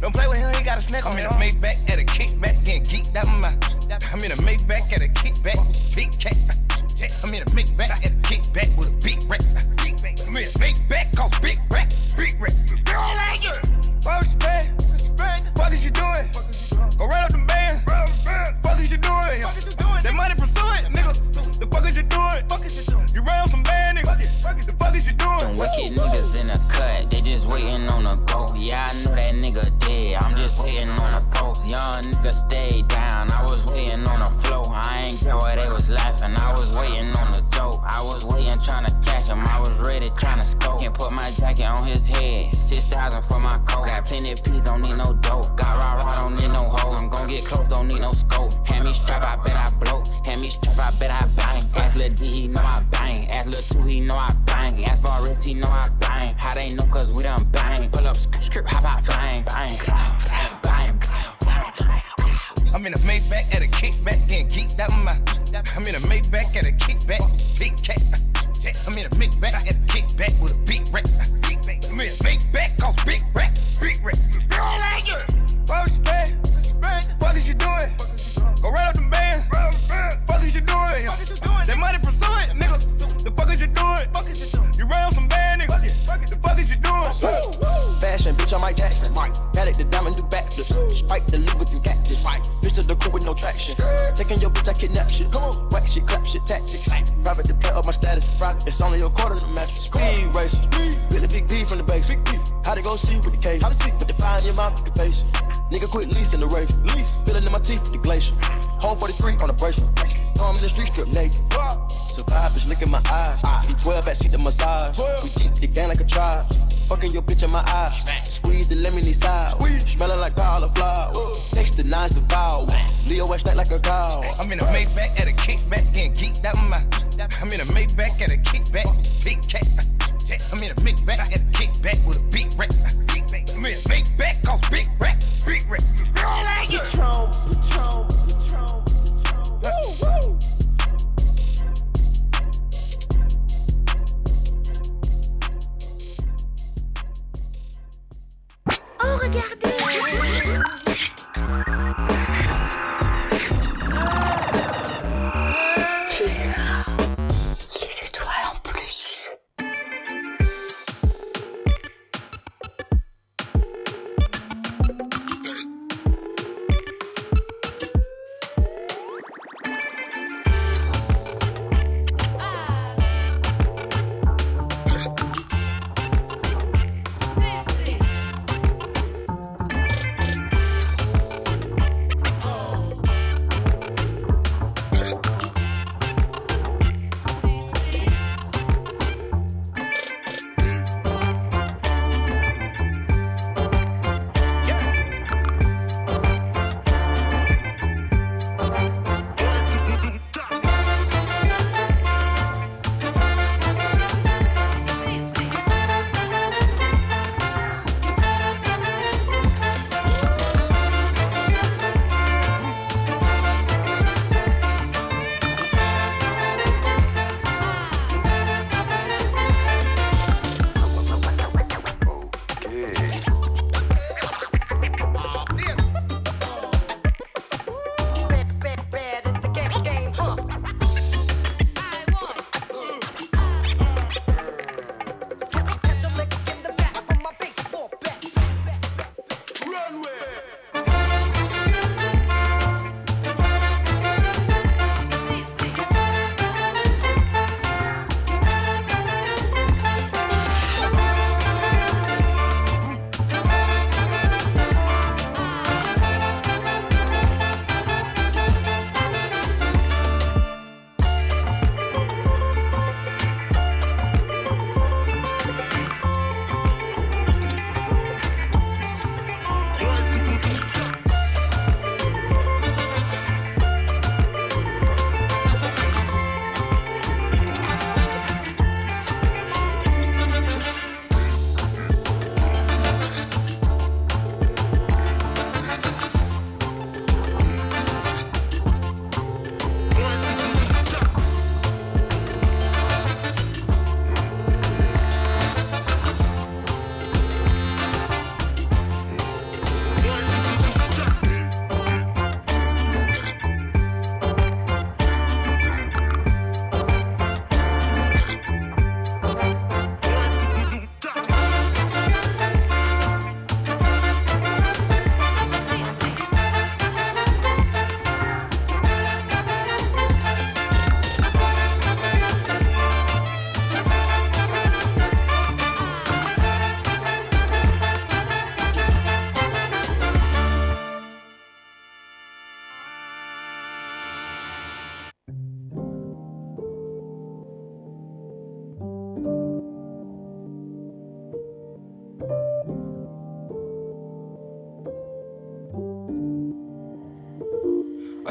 don't play with him, he got a snack on me. I'm in a Maybach at a kickback, getting geeked out my. I'm in a Maybach at a kickback, big cat. I'm in a Maybach at with traction. Taking your bitch, I kidnap shit. Come on, whack shit, clap shit, tactics. Private to play up my status. It's only a quarter of the mattress. Speed races. Really big D from the base. Big D. How to go see with the cage? How to see? Put the fire in your mouth, you face. Nigga quit leasing the race. Lease. Feeling in my teeth with the glacier. Home 43 on the bracelet. I'm in the street strip naked. Survive, bitch, look in my eyes. Ah. B12 backseat the massage. We deep the gang like a tribe. Fucking your bitch in my eyes. Squeeze the lemony side. Smelling like cauliflower. Text the nines to vow. Leo West act like a cow. I'm in a Maybach at a kickback, getting geeked out my. I'm in a Maybach at a kickback, big cat. I'm in a Maybach at a kickback with a big rack. I'm in a Maybach, cause big rack, big rack. Girl, like it. Patron,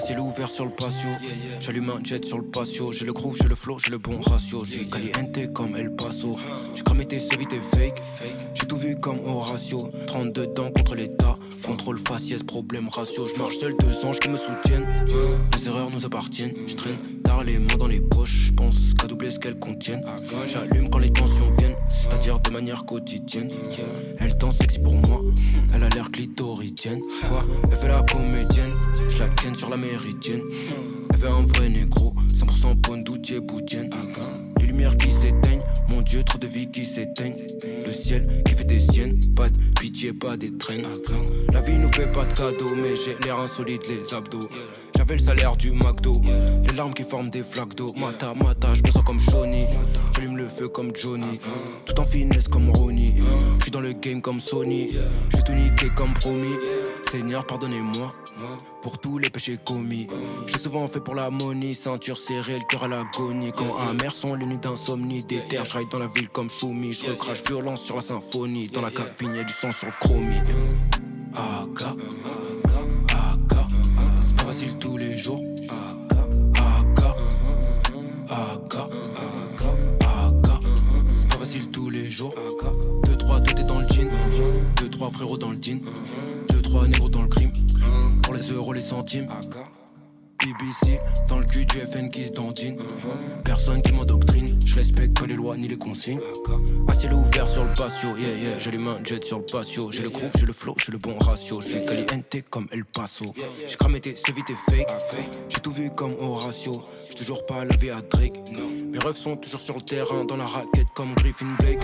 ciel ouvert sur le patio, j'allume un jet sur le patio. J'ai le groove, j'ai le flow, j'ai le bon ratio. J'ai caliente comme El Paso. J'ai cramé tes et fake. J'ai tout vu comme Horatio. 32 dents contre l'état. Contrôle faciès, problème ratio. Je marche seul, deux anges qui me soutiennent. Les erreurs nous appartiennent. Je traîne les mains dans les poches. Pense qu'à doubler ce qu'elles contiennent. J'allume quand les tensions viennent, c'est-à-dire de manière quotidienne. Elle danse sexy pour moi. Elle a l'air clitoridienne. Quoi Elle fait la comédienne. Je la tienne sur la méridienne. Elle veut un vrai négro. 100% bonne doutier boudienne. Qui s'éteignent. Mon dieu, trop de vie qui s'éteignent. Le ciel qui fait des siennes. Pas de pitié, pas des traînes. La vie nous fait pas de cadeaux, mais j'ai l'air insolite, les abdos. J'avais le salaire du McDo, les larmes qui forment des flaques d'eau. Mata, mata, je me sens comme Johnny. J'allume le feu comme Johnny, tout en finesse comme Ronnie. J'suis dans le game comme Sony, j'vais tout niquer comme promis. Seigneur, pardonnez-moi pour tous les péchés commis. J'ai souvent fait pour la ceinture serrée, le cœur à l'agonie. Quand amer sont nuits d'insomnie, des terres, je dans la ville comme Choumi. Je recrache violence sur la symphonie, dans la cabine y'a du sang sur le chromie. Aga, aga, c'est pas facile tous les jours. Aga, aga, aga, c'est pas facile tous les jours. Trois frérots dans le jean. Deux, trois négros dans le crime. Pour les euros, les centimes. BBC, dans le cul du FN qui se dandine. Personne qui m'endoctrine, je respecte pas les lois ni les consignes. À ciel ouvert sur le patio, yeah yeah, j'ai les mains jet sur le patio. J'ai le groove, j'ai le flow, j'ai le bon ratio. J'ai caliente comme El Paso. J'ai cramé tes ce vite et fake. J'ai tout vu comme Horatio. J'ai toujours pas lavé à Drake. Mes rêves sont toujours sur le terrain, dans la raquette comme Griffin Blake.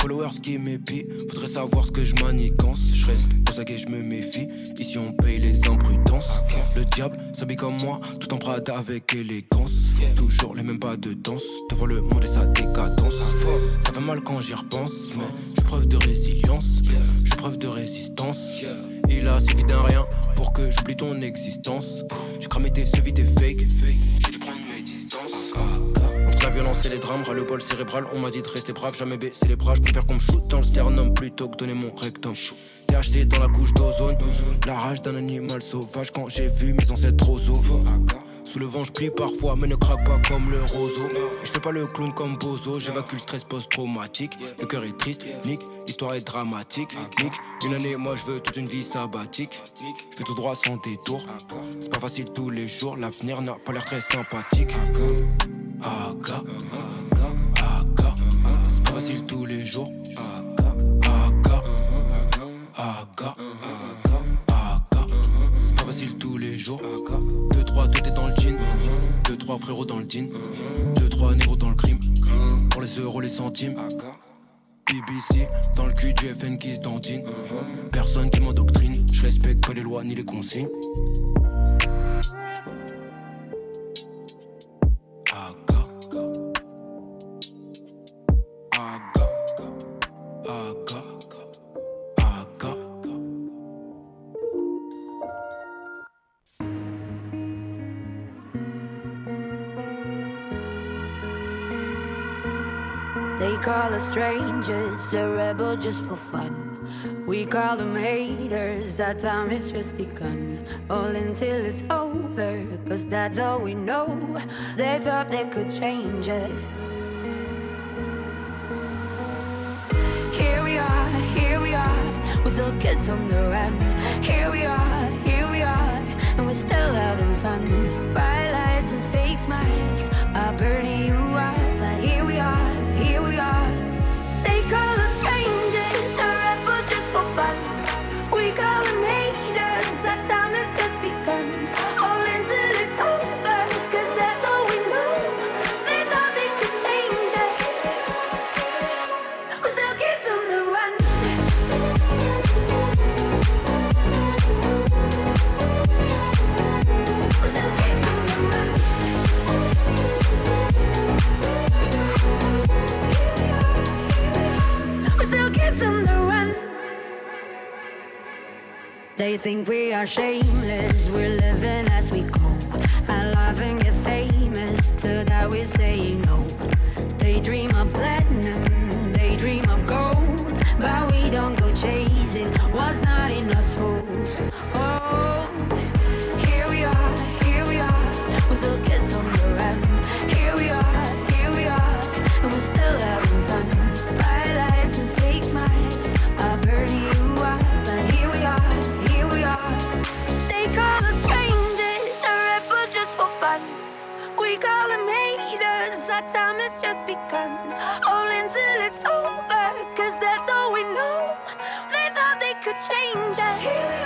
Followers qui m'épient, faudrait savoir ce que je manigance. Je reste pour ça que je me méfie. Ici on paye les imprudences. Le diable s'habille comme tout en Prada avec élégance. Toujours les mêmes pas de danse, devant le monde et sa décadence. Ça fait mal quand j'y repense, mais j'ai preuve de résilience, j'ai preuve de résistance. Il a suffi d'un rien pour que j'oublie ton existence. J'ai cramé tes vite et fake, j'ai dû prendre mes distances. Violence et les drames, ras le bol cérébral, on m'a dit de rester brave, jamais baisser les bras. Je préfère qu'on me shoot dans le sternum plutôt que donner mon rectum. THC dans la couche d'ozone, la rage d'un animal sauvage quand j'ai vu mes ancêtres roseaux. Sous le vent, je plie parfois, mais ne craque pas comme le roseau. Je fais pas le clown comme Bozo, j'évacue le stress post-traumatique. Le cœur est triste, nick, l'histoire est dramatique. Nick, une année, moi je veux toute une vie sabbatique. Je fais tout droit sans détour. C'est pas facile tous les jours, l'avenir n'a pas l'air très sympathique. Aga, aga, c'est pas facile tous les jours. Aga, aga, aga, c'est pas facile tous les jours. Deux, trois, tout est dans le jean. Deux, trois frérots dans le jean. Deux, trois négros dans le crime. Pour les euros, les centimes. BBC, dans le cul du FN qui se dandine. Personne qui m'endoctrine, je respecte pas les lois ni les consignes. Call us strangers, a rebel just for fun. We call them haters, our time has just begun. All until it's over, cause that's all we know. They thought they could change us. Here we are, here we are, we're still kids on the run. Here we are, here we are, and we're still having fun. Bright lights and fake smiles are burning They think we are shameless, we're living as we go. I love and get famous, to that we say just begun. All until it's over, cause that's all we know. They thought they could change us.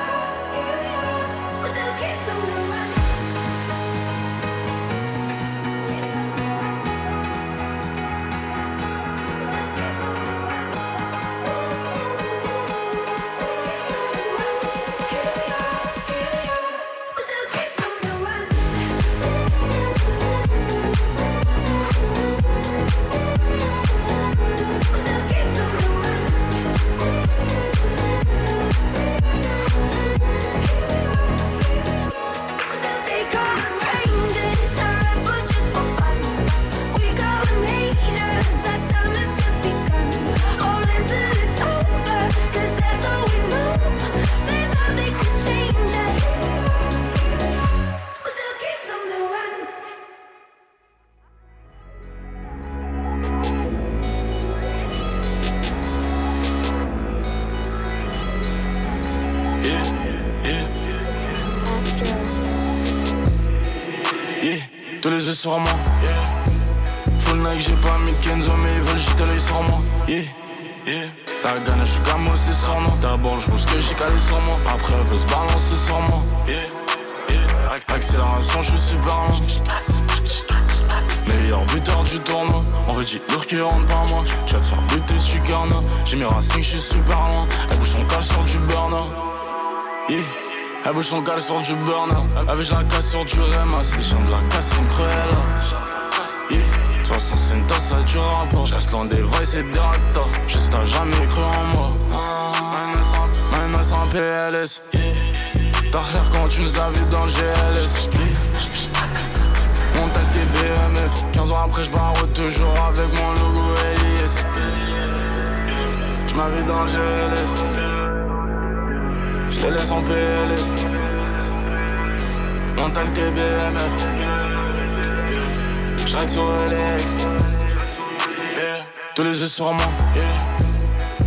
Sur moi. Full Nike, j'ai pas mis de Kenzo, mais ils veulent jeter l'œil sur moi. Yeah, yeah. La gagne, je suis comme aussi sur moi. D'abord, je ce que j'ai calé sur moi. Après, elle veut se balancer sur moi. Yeah, yeah. Ac- Accélération, je suis super. Meilleur buteur du tournoi On veut dire qui rentre par moi Tu vas te faire buter tu garnes J'ai mes racines, je suis Elle bouge son cal sur du burn Avec je la casse sur du Rema C'est des chiens de la casse, c'est une cruelle Yeah 60 c'est une tasse, ça durera pas J'reste loin des vrais, c'est des Juste t'as jamais cru en moi. Même sans PLS T'as l'air quand tu nous as dans le GLS Yeah on BMF 15 ans après je barre toujours avec mon logo LIS Je m'avais dans le GLS Je les en PLS On t'a le TBMF Je sur LX. Tous les yeux sur moi.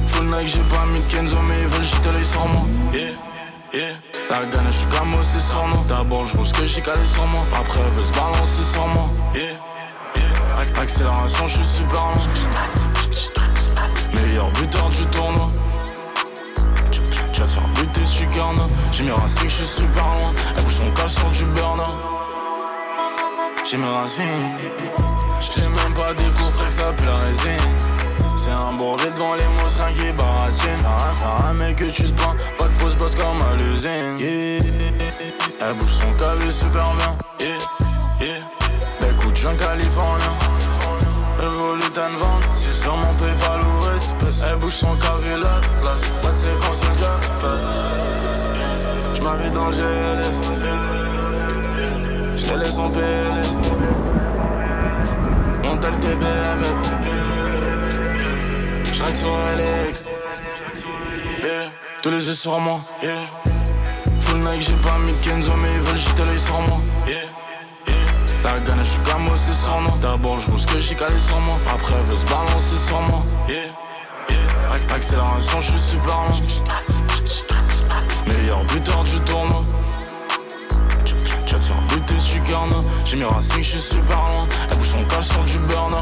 Full Nike j'ai pas mis de Kenzo mais ils veulent jeter l'œil sur moi yeah. Yeah. La gagne, je suis comme aussi sur nous. D'abord, je ce que j'ai calé sur moi. Après, elle veut se balancer sur moi. Yeah. Yeah. Ac- Accélération, je suis super. J'ai mes racines, je suis super loin. Elle bouge son cal sur du burn. J'ai mes racines. J'ai même pas découvert que ça pue la résine. C'est un brevet devant les mots, rien qui baratine. T'as un mec que tu te prends, pas de pause boss comme à l'usine. Elle bouge son cavé super bien. Yeah, yeah. Belle coup de californien. Une vente, c'est sur mon PayPal ou espèce. Elle bouge son cavé las, las. Pas de séquence, c'est déjà fait. J'm'avais dans GLS. J'les laisse en PLS. On t'a le TBMF. J'ride sur LX. Yeah. Tous les yeux sur moi. Yeah. Full Nike, j'ai pas mis Kenzo, mais ils veulent jeter l'œil sur moi. Yeah. La gagne, je suis comme aussi sur moi. D'abord, je ce que j'ai calé sur moi. Après, elle veut se balancer sur moi. Accélération, je suis super lent. Meilleur buteur du tournoi. Tu, vas te faire buter tu garnes. J'ai mes racines, je suis super loin. Elle bouge son cal sur du burn.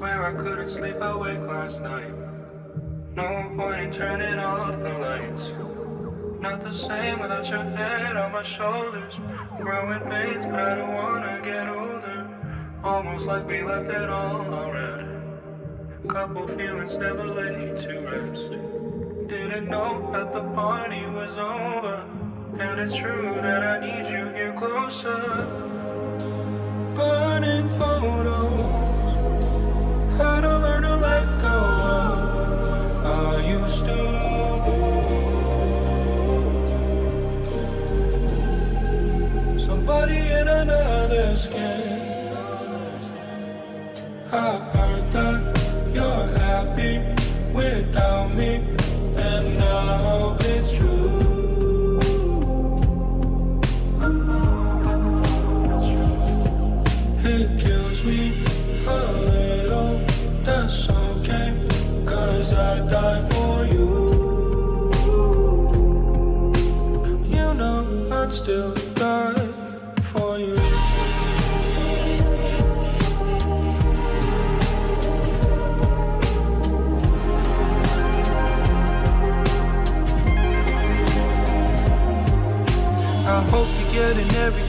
Swear I couldn't sleep awake last night. No point in turning off the lights. Not the same without your head on my shoulders. Growing pains, but I don't wanna get older. Almost like we left it all already. Couple feelings never laid to rest. Didn't know that the party was over. And it's true that I need you here closer. Burning photos. stone.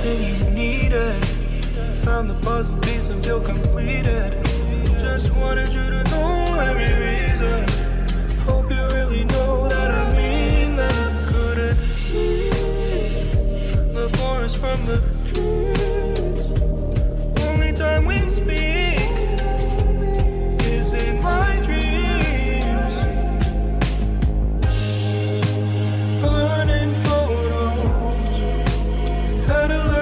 Everything you needed. Eh? Found the puzzle piece and feel completed. gonna learn.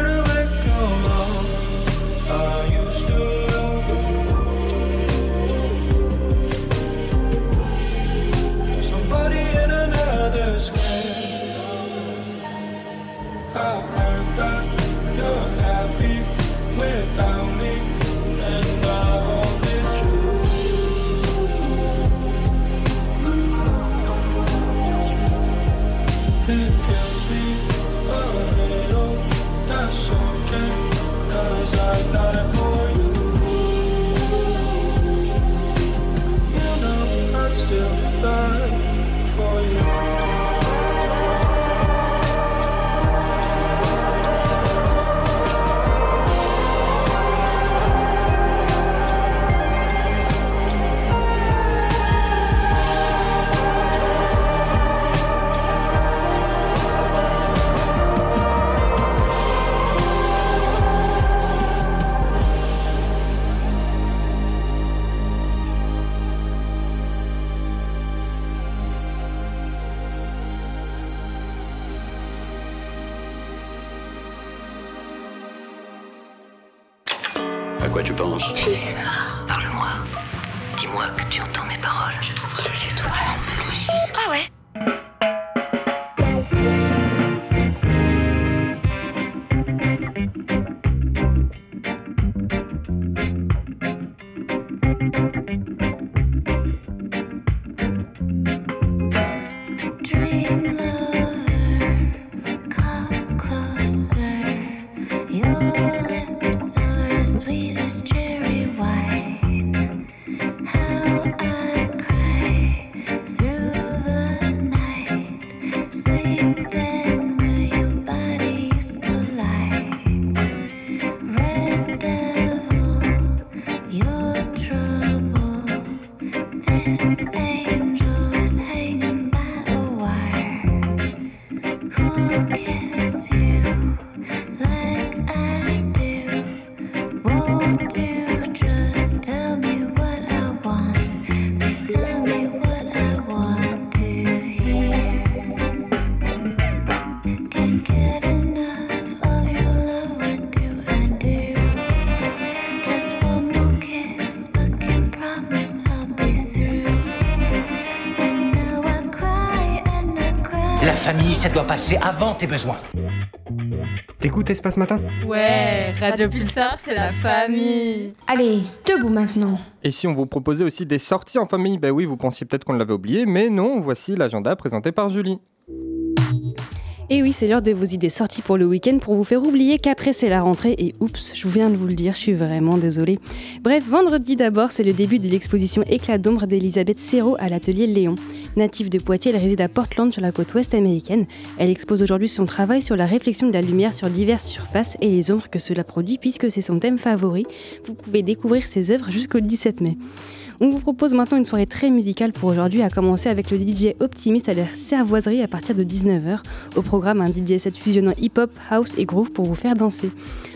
Ça doit passer avant tes besoins. T'écoutes Espace Matin Ouais, Radio Pulsar, c'est la famille. Allez, debout maintenant. Et si on vous proposait aussi des sorties en famille? Bah oui, vous pensiez peut-être qu'on l'avait oublié, mais non, voici l'agenda présenté par Julie. Et oui, c'est l'heure de vos idées sorties pour le week-end pour vous faire oublier qu'après c'est la rentrée et oups, je viens de vous le dire, je suis vraiment désolée. Bref, vendredi d'abord, c'est le début de l'exposition Éclat d'ombre d'Elisabeth Serrault à l'atelier Léon. Native de Poitiers, elle réside à Portland sur la côte ouest américaine. Elle expose aujourd'hui son travail sur la réflexion de la lumière sur diverses surfaces et les ombres que cela produit puisque c'est son thème favori. Vous pouvez découvrir ses œuvres jusqu'au 17 mai. On vous propose maintenant une soirée très musicale pour aujourd'hui, à commencer avec le DJ Optimiste à la Servoiserie à partir de 19h. Au programme, un DJ set fusionnant hip-hop, house et groove pour vous faire danser.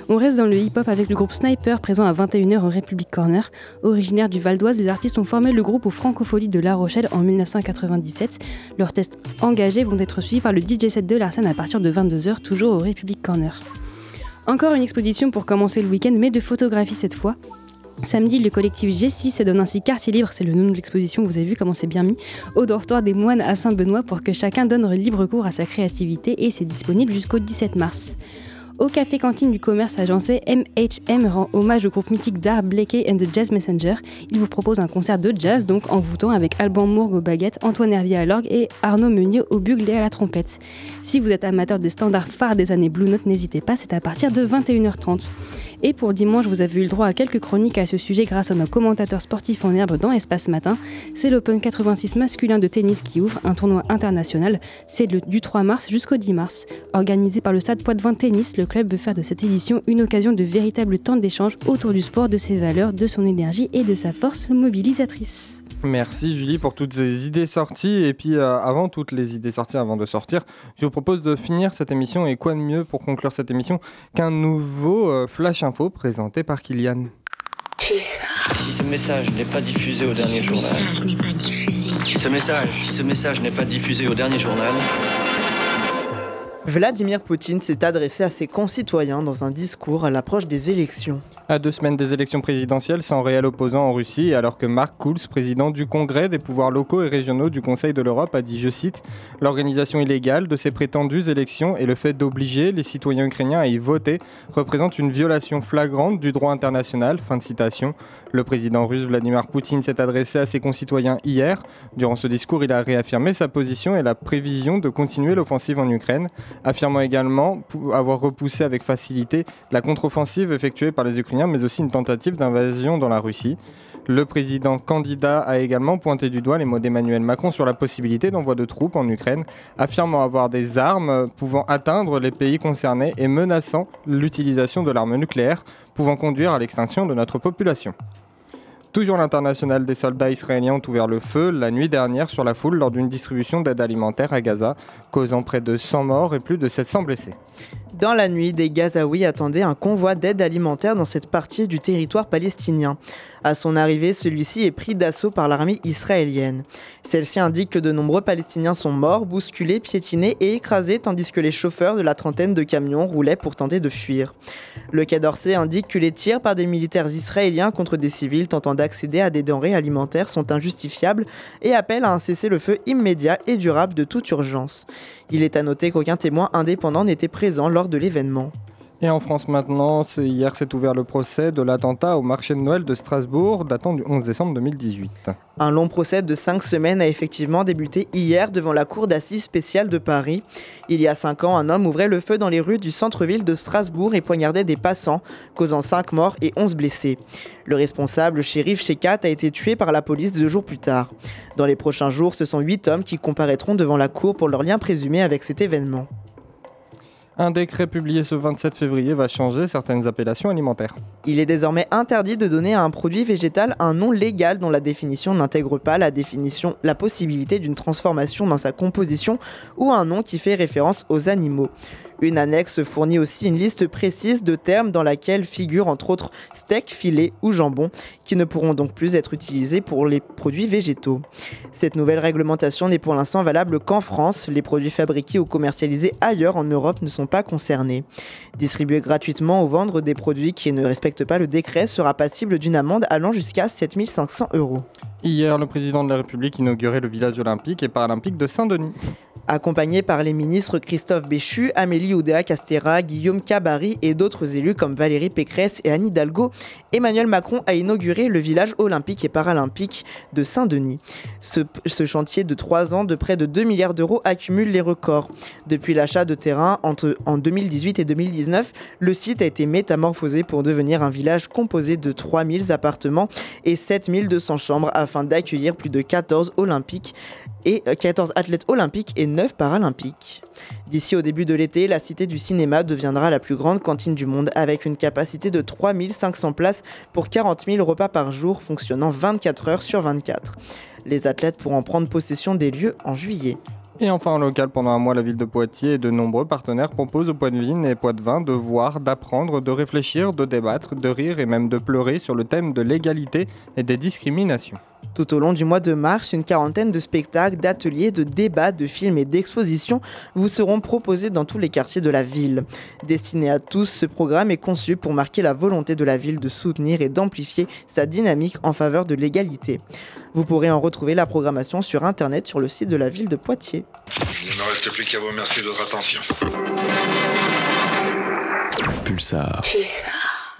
On reste dans le hip-hop avec le groupe Sniper présent à 21h au Republic Corner. Originaire du Val d'Oise, les artistes ont formé le groupe aux Francopholies de La Rochelle en 1997. Leurs tests engagés vont être suivis par le DJ set de Larsen à partir de 22h, toujours au Republic Corner. Encore une exposition pour commencer le week-end, mais de photographie cette fois. Samedi, le collectif G6 se donne ainsi quartier libre, c'est le nom de l'exposition, vous avez vu comment c'est bien mis, au dortoir des moines à Saint-Benoît pour que chacun donne libre cours à sa créativité et c'est disponible jusqu'au 17 mars. Au café cantine du commerce agencé, MHM rend hommage au groupe mythique d'art Blakey and the Jazz Messenger. Il vous propose un concert de jazz, donc en voûtant avec Alban Mourgue aux baguettes, Antoine Hervier à l'orgue et Arnaud Meunier au bugle et à la trompette. Si vous êtes amateur des standards phares des années Blue Note, n'hésitez pas, c'est à partir de 21h30. Et pour dimanche, vous avez eu le droit à quelques chroniques à ce sujet grâce à nos commentateurs sportifs en herbe dans Espace Matin. C'est l'Open 86 masculin de tennis qui ouvre un tournoi international. C'est du 3 mars jusqu'au 10 mars. Organisé par le Stade Poitvin Tennis, le club veut faire de cette édition une occasion de véritable temps d'échange autour du sport, de ses valeurs, de son énergie et de sa force mobilisatrice. Merci Julie pour toutes ces idées sorties. Et puis euh, avant toutes les idées sorties, avant de sortir, je vous propose de finir cette émission. Et quoi de mieux pour conclure cette émission qu'un nouveau euh, Flash Info présenté par Kylian Si ce message n'est pas diffusé au dernier journal. Si ce message, si ce message n'est pas diffusé au dernier journal. Vladimir Poutine s'est adressé à ses concitoyens dans un discours à l'approche des élections. À deux semaines des élections présidentielles sans réel opposant en Russie, alors que Mark Kouls, président du Congrès des pouvoirs locaux et régionaux du Conseil de l'Europe, a dit, je cite, L'organisation illégale de ces prétendues élections et le fait d'obliger les citoyens ukrainiens à y voter représente une violation flagrante du droit international. Fin de citation. Le président russe Vladimir Poutine s'est adressé à ses concitoyens hier. Durant ce discours, il a réaffirmé sa position et la prévision de continuer l'offensive en Ukraine, affirmant également avoir repoussé avec facilité la contre-offensive effectuée par les Ukrainiens mais aussi une tentative d'invasion dans la Russie. Le président candidat a également pointé du doigt les mots d'Emmanuel Macron sur la possibilité d'envoi de troupes en Ukraine, affirmant avoir des armes pouvant atteindre les pays concernés et menaçant l'utilisation de l'arme nucléaire, pouvant conduire à l'extinction de notre population. Toujours l'international des soldats israéliens ont ouvert le feu la nuit dernière sur la foule lors d'une distribution d'aide alimentaire à Gaza, causant près de 100 morts et plus de 700 blessés. Dans la nuit, des Gazaouis attendaient un convoi d'aide alimentaire dans cette partie du territoire palestinien. À son arrivée, celui-ci est pris d'assaut par l'armée israélienne. Celle-ci indique que de nombreux Palestiniens sont morts, bousculés, piétinés et écrasés, tandis que les chauffeurs de la trentaine de camions roulaient pour tenter de fuir. Le Quai d'Orsay indique que les tirs par des militaires israéliens contre des civils tentant d'accéder à des denrées alimentaires sont injustifiables et appelle à un cessez-le-feu immédiat et durable de toute urgence. Il est à noter qu'aucun témoin indépendant n'était présent lors de l'événement. Et en France maintenant, hier s'est ouvert le procès de l'attentat au marché de Noël de Strasbourg datant du 11 décembre 2018. Un long procès de cinq semaines a effectivement débuté hier devant la cour d'assises spéciale de Paris. Il y a cinq ans, un homme ouvrait le feu dans les rues du centre-ville de Strasbourg et poignardait des passants, causant cinq morts et onze blessés. Le responsable, shérif Shekat, a été tué par la police deux jours plus tard. Dans les prochains jours, ce sont huit hommes qui comparaîtront devant la cour pour leur lien présumé avec cet événement. Un décret publié ce 27 février va changer certaines appellations alimentaires. Il est désormais interdit de donner à un produit végétal un nom légal dont la définition n'intègre pas la définition, la possibilité d'une transformation dans sa composition ou un nom qui fait référence aux animaux. Une annexe fournit aussi une liste précise de termes dans laquelle figurent entre autres steak, filet ou jambon, qui ne pourront donc plus être utilisés pour les produits végétaux. Cette nouvelle réglementation n'est pour l'instant valable qu'en France. Les produits fabriqués ou commercialisés ailleurs en Europe ne sont pas concernés. Distribuer gratuitement ou vendre des produits qui ne respectent pas le décret sera passible d'une amende allant jusqu'à 7500 euros. Hier, le président de la République inaugurait le village olympique et paralympique de Saint-Denis. Accompagné par les ministres Christophe Béchu, Amélie Oudéa-Castera, Guillaume Cabary et d'autres élus comme Valérie Pécresse et Anne Hidalgo, Emmanuel Macron a inauguré le village olympique et paralympique de Saint-Denis. Ce, chantier de 3 ans de près de 2 milliards d'euros accumule les records. Depuis l'achat de terrain entre, en 2018 et 2019, le site a été métamorphosé pour devenir un village composé de 3000 appartements et 7200 chambres afin d'accueillir plus de 14 olympiques et 14 athlètes olympiques et 9 paralympiques. D'ici au début de l'été, la Cité du Cinéma deviendra la plus grande cantine du monde avec une capacité de 3500 places pour 40 000 repas par jour fonctionnant 24 heures sur 24. Les athlètes pourront prendre possession des lieux en juillet. Et enfin en local, pendant un mois, la ville de Poitiers et de nombreux partenaires proposent aux Poitvines et Poitvins de voir, d'apprendre, de réfléchir, de débattre, de rire et même de pleurer sur le thème de l'égalité et des discriminations. Tout au long du mois de mars, une quarantaine de spectacles, d'ateliers, de débats, de films et d'expositions vous seront proposés dans tous les quartiers de la ville. Destiné à tous, ce programme est conçu pour marquer la volonté de la ville de soutenir et d'amplifier sa dynamique en faveur de l'égalité. Vous pourrez en retrouver la programmation sur internet sur le site de la ville de Poitiers. Il ne me reste plus qu'à vous remercier de votre attention. Pulsar.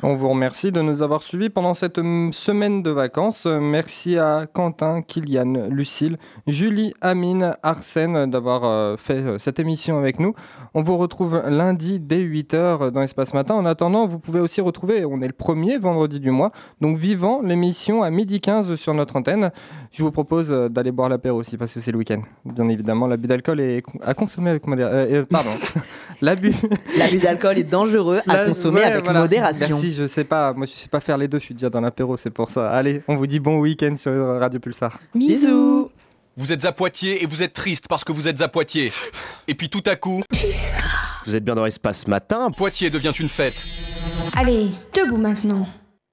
On vous remercie de nous avoir suivis pendant cette hum, semaine de vacances. Euh, Merci à Quentin, Kylian, Lucille, Julie, Amine, Arsène d'avoir euh, fait euh, cette émission avec nous. On vous retrouve lundi dès 8h dans Espace Matin. En attendant, vous pouvez aussi retrouver, on est le premier vendredi du mois, donc vivant l'émission à midi 15 sur notre antenne. Je vous propose euh, d'aller boire l'apéro aussi parce que c'est le week-end. Bien évidemment, l'abus d'alcool est à consommer avec modération. pardon. L'abus. L'abus d'alcool est dangereux à La- consommer ouais, avec voilà. modération. Merci, je sais pas. Moi, je sais pas faire les deux. Je suis déjà dans l'apéro, c'est pour ça. Allez, on vous dit bon week-end sur Radio Pulsar. Bisous. Vous êtes à Poitiers et vous êtes triste parce que vous êtes à Poitiers. Et puis tout à coup, Vous êtes bien dans Espace Matin. Poitiers devient une fête. Allez, debout maintenant.